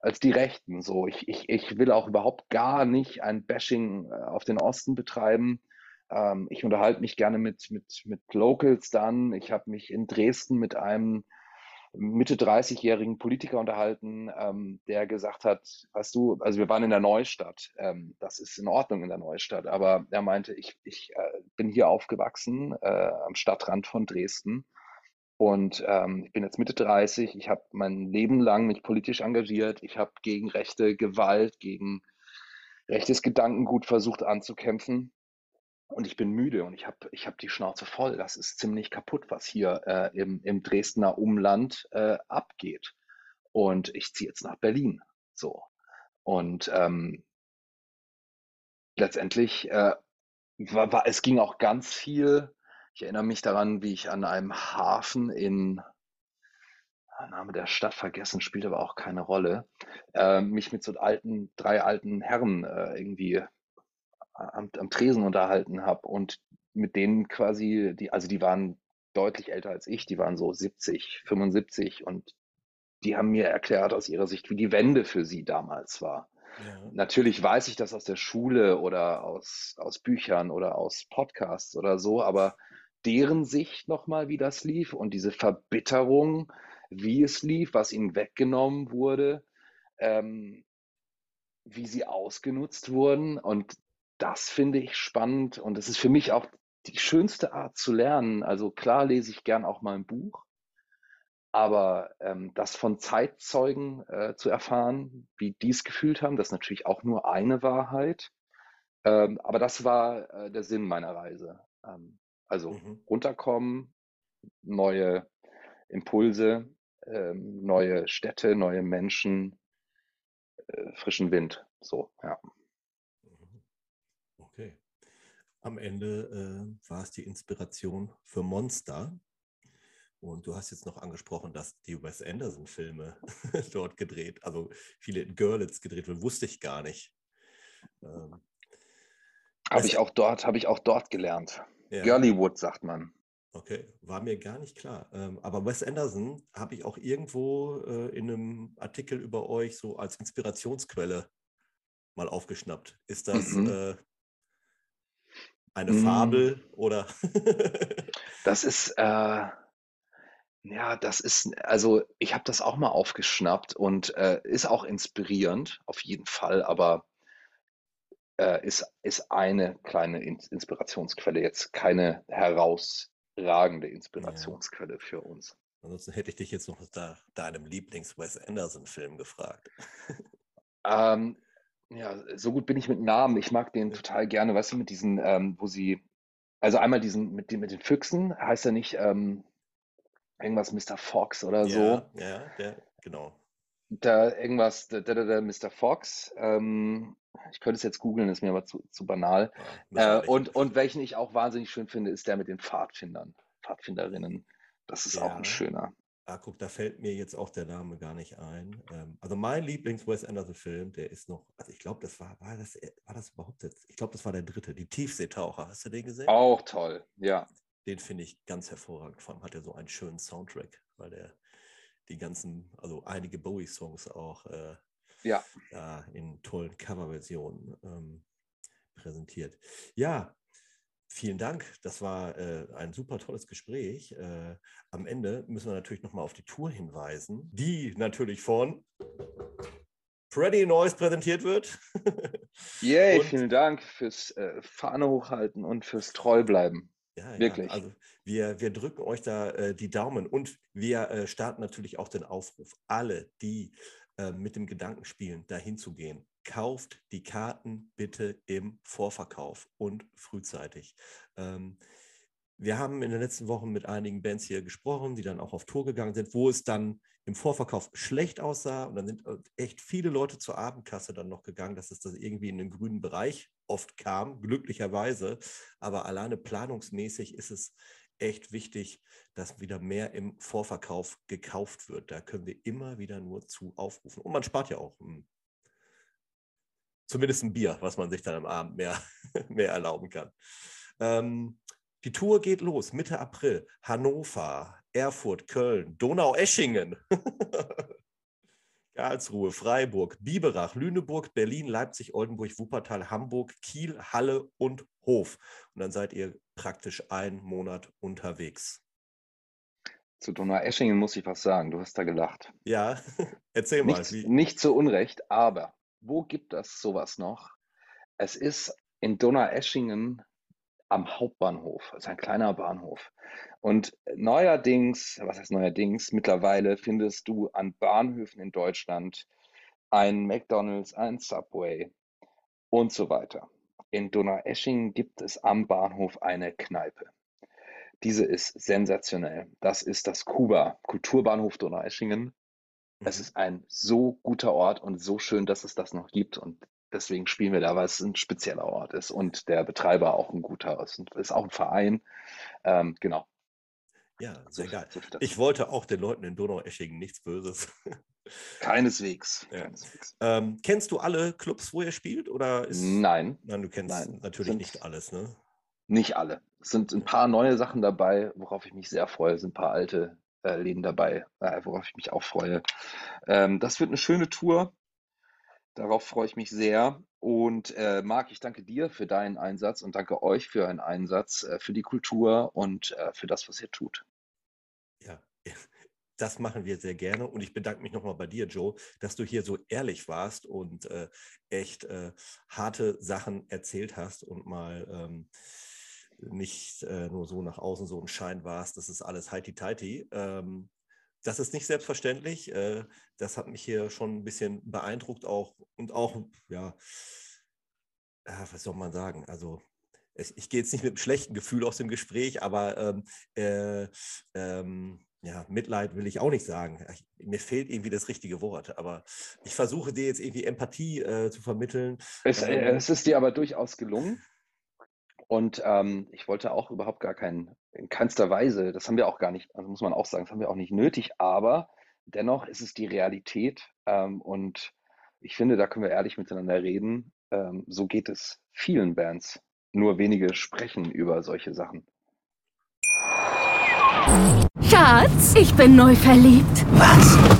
als die Rechten. So, ich, ich, ich will auch überhaupt gar nicht ein Bashing äh, auf den Osten betreiben. Ähm, ich unterhalte mich gerne mit, mit, mit Locals dann. Ich habe mich in Dresden mit einem Mitte 30-jährigen Politiker unterhalten, ähm, der gesagt hat, weißt du, also wir waren in der Neustadt, ähm, das ist in Ordnung in der Neustadt, aber er meinte, ich, ich äh, bin hier aufgewachsen äh, am Stadtrand von Dresden und ähm, ich bin jetzt Mitte 30, ich habe mein Leben lang mich politisch engagiert, ich habe gegen rechte Gewalt, gegen rechtes Gedankengut versucht anzukämpfen und ich bin müde und ich habe ich hab die Schnauze voll. Das ist ziemlich kaputt, was hier äh, im, im Dresdner Umland äh, abgeht. Und ich ziehe jetzt nach Berlin. So. Und ähm, letztendlich äh, war, war, es ging auch ganz viel. Ich erinnere mich daran, wie ich an einem Hafen in ah, Name der Stadt vergessen, spielt aber auch keine Rolle, äh, mich mit so alten, drei alten Herren äh, irgendwie am, am Tresen unterhalten habe und mit denen quasi, die, also die waren deutlich älter als ich, die waren so 70, 75 und die haben mir erklärt aus ihrer Sicht, wie die Wende für sie damals war. Ja. Natürlich weiß ich das aus der Schule oder aus, aus Büchern oder aus Podcasts oder so, aber deren Sicht nochmal, wie das lief und diese Verbitterung, wie es lief, was ihnen weggenommen wurde, ähm, wie sie ausgenutzt wurden. Und das finde ich spannend und es ist für mich auch die schönste Art zu lernen. Also klar lese ich gern auch mal ein Buch, aber ähm, das von Zeitzeugen äh, zu erfahren, wie die es gefühlt haben, das ist natürlich auch nur eine Wahrheit. Ähm, aber das war äh, der Sinn meiner Reise. Ähm, also mhm. runterkommen, neue Impulse, ähm, neue Städte, neue Menschen, äh, frischen Wind. So, ja. Am Ende äh, war es die Inspiration für Monster. Und du hast jetzt noch angesprochen, dass die Wes Anderson-Filme (laughs) dort gedreht, also viele in Görlitz gedreht wurden, wusste ich gar nicht. Ähm, habe ich auch dort, habe ich auch dort gelernt. Ja. Girlywood sagt man. Okay, war mir gar nicht klar. Ähm, aber Wes Anderson habe ich auch irgendwo äh, in einem Artikel über euch so als Inspirationsquelle mal aufgeschnappt. Ist das mhm. äh, eine mm. Fabel oder? (laughs) das ist, äh, ja, das ist, also ich habe das auch mal aufgeschnappt und äh, ist auch inspirierend, auf jeden Fall, aber äh, ist, ist eine kleine In Inspirationsquelle, jetzt keine herausragende Inspirationsquelle ja. für uns. Ansonsten hätte ich dich jetzt noch nach deinem Lieblings-Wes Anderson-Film gefragt. Ähm, ja, so gut bin ich mit Namen. Ich mag den total gerne, weißt du, mit diesen, ähm, wo sie, also einmal diesen, mit, den, mit den Füchsen, heißt er nicht ähm, irgendwas Mr. Fox oder so. Ja, ja, der, genau. Da irgendwas, da, da, da, Mr. Fox, ähm, ich könnte es jetzt googeln, ist mir aber zu, zu banal. Ja, äh, und, und welchen ich auch wahnsinnig schön finde, ist der mit den Pfadfindern, Pfadfinderinnen. Das ist ja. auch ein schöner. Ah, guck, da fällt mir jetzt auch der Name gar nicht ein. Ähm, also mein Lieblings-Wes Anderson-Film, der ist noch, also ich glaube, das war, war das, war das überhaupt jetzt, ich glaube, das war der dritte, die Tiefseetaucher. Hast du den gesehen? Auch toll, ja. Den finde ich ganz hervorragend. Vor allem hat er so einen schönen Soundtrack, weil der die ganzen, also einige Bowie-Songs auch äh, ja. ja. in tollen Coverversionen ähm, präsentiert. Ja, Vielen Dank. Das war äh, ein super tolles Gespräch. Äh, am Ende müssen wir natürlich nochmal auf die Tour hinweisen, die natürlich von Freddy Noise präsentiert wird. (laughs) Yay, und, vielen Dank fürs äh, Fahne hochhalten und fürs Treubleiben. Ja, Wirklich. Ja, also wir, wir drücken euch da äh, die Daumen und wir äh, starten natürlich auch den Aufruf. Alle, die äh, mit dem Gedanken spielen, dahin zu gehen, kauft die Karten bitte im Vorverkauf und frühzeitig. Ähm, wir haben in den letzten Wochen mit einigen Bands hier gesprochen, die dann auch auf Tour gegangen sind, wo es dann im Vorverkauf schlecht aussah und dann sind äh, echt viele Leute zur Abendkasse dann noch gegangen, dass es das irgendwie in den grünen Bereich oft kam, glücklicherweise. Aber alleine planungsmäßig ist es echt wichtig, dass wieder mehr im Vorverkauf gekauft wird. Da können wir immer wieder nur zu aufrufen. Und man spart ja auch hm, zumindest ein Bier, was man sich dann am Abend mehr, (laughs) mehr erlauben kann. Ähm, die Tour geht los Mitte April. Hannover, Erfurt, Köln, Donau-Eschingen. (laughs) Karlsruhe, Freiburg, Biberach, Lüneburg, Berlin, Leipzig, Oldenburg, Wuppertal, Hamburg, Kiel, Halle und Hof. Und dann seid ihr praktisch einen Monat unterwegs. Zu Donaueschingen muss ich was sagen. Du hast da gelacht. Ja, (laughs) erzähl mal. Nicht, nicht zu Unrecht, aber wo gibt es sowas noch? Es ist in Donaueschingen am Hauptbahnhof. Das ist ein kleiner Bahnhof. Und neuerdings, was heißt neuerdings, mittlerweile findest du an Bahnhöfen in Deutschland ein McDonald's, ein Subway und so weiter. In Donaueschingen gibt es am Bahnhof eine Kneipe. Diese ist sensationell. Das ist das Kuba, Kulturbahnhof Donaueschingen. Es mhm. ist ein so guter Ort und so schön, dass es das noch gibt. Und deswegen spielen wir da, weil es ein spezieller Ort ist und der Betreiber auch ein guter ist. Und ist auch ein Verein. Ähm, genau. Ja, sehr geil. Ich wollte auch den Leuten in Donaueschingen nichts Böses. (laughs) Keineswegs. Ja. Keineswegs. Ähm, kennst du alle Clubs, wo ihr spielt? Oder ist, Nein. Nein, du kennst Nein. natürlich nicht alles, ne? Nicht alle. Es sind ein paar neue Sachen dabei, worauf ich mich sehr freue. Es sind ein paar alte Läden dabei, äh, worauf ich mich auch freue. Ähm, das wird eine schöne Tour. Darauf freue ich mich sehr. Und äh, Marc, ich danke dir für deinen Einsatz und danke euch für euren Einsatz, äh, für die Kultur und äh, für das, was ihr tut. Ja, (laughs) das machen wir sehr gerne. Und ich bedanke mich nochmal bei dir, Joe, dass du hier so ehrlich warst und äh, echt äh, harte Sachen erzählt hast und mal ähm, nicht äh, nur so nach außen so ein Schein warst. Das ist alles heiti-teiti. Ähm, das ist nicht selbstverständlich. Äh, das hat mich hier schon ein bisschen beeindruckt auch und auch, ja, äh, was soll man sagen? Also, ich, ich gehe jetzt nicht mit einem schlechten Gefühl aus dem Gespräch, aber ähm, äh, ähm, ja, Mitleid will ich auch nicht sagen. Ich, mir fehlt irgendwie das richtige Wort, aber ich versuche dir jetzt irgendwie Empathie äh, zu vermitteln. Es, äh, ähm, es, ist dir aber durchaus gelungen. Und ähm, ich wollte auch überhaupt gar keinen, in keinster Weise, das haben wir auch gar nicht, also muss man auch sagen, das haben wir auch nicht nötig, aber dennoch ist es die Realität. Ähm, und ich finde, da können wir ehrlich miteinander reden. Ähm, so geht es vielen Bands. Nur wenige sprechen über solche Sachen. Schatz, ich bin neu verliebt. Was?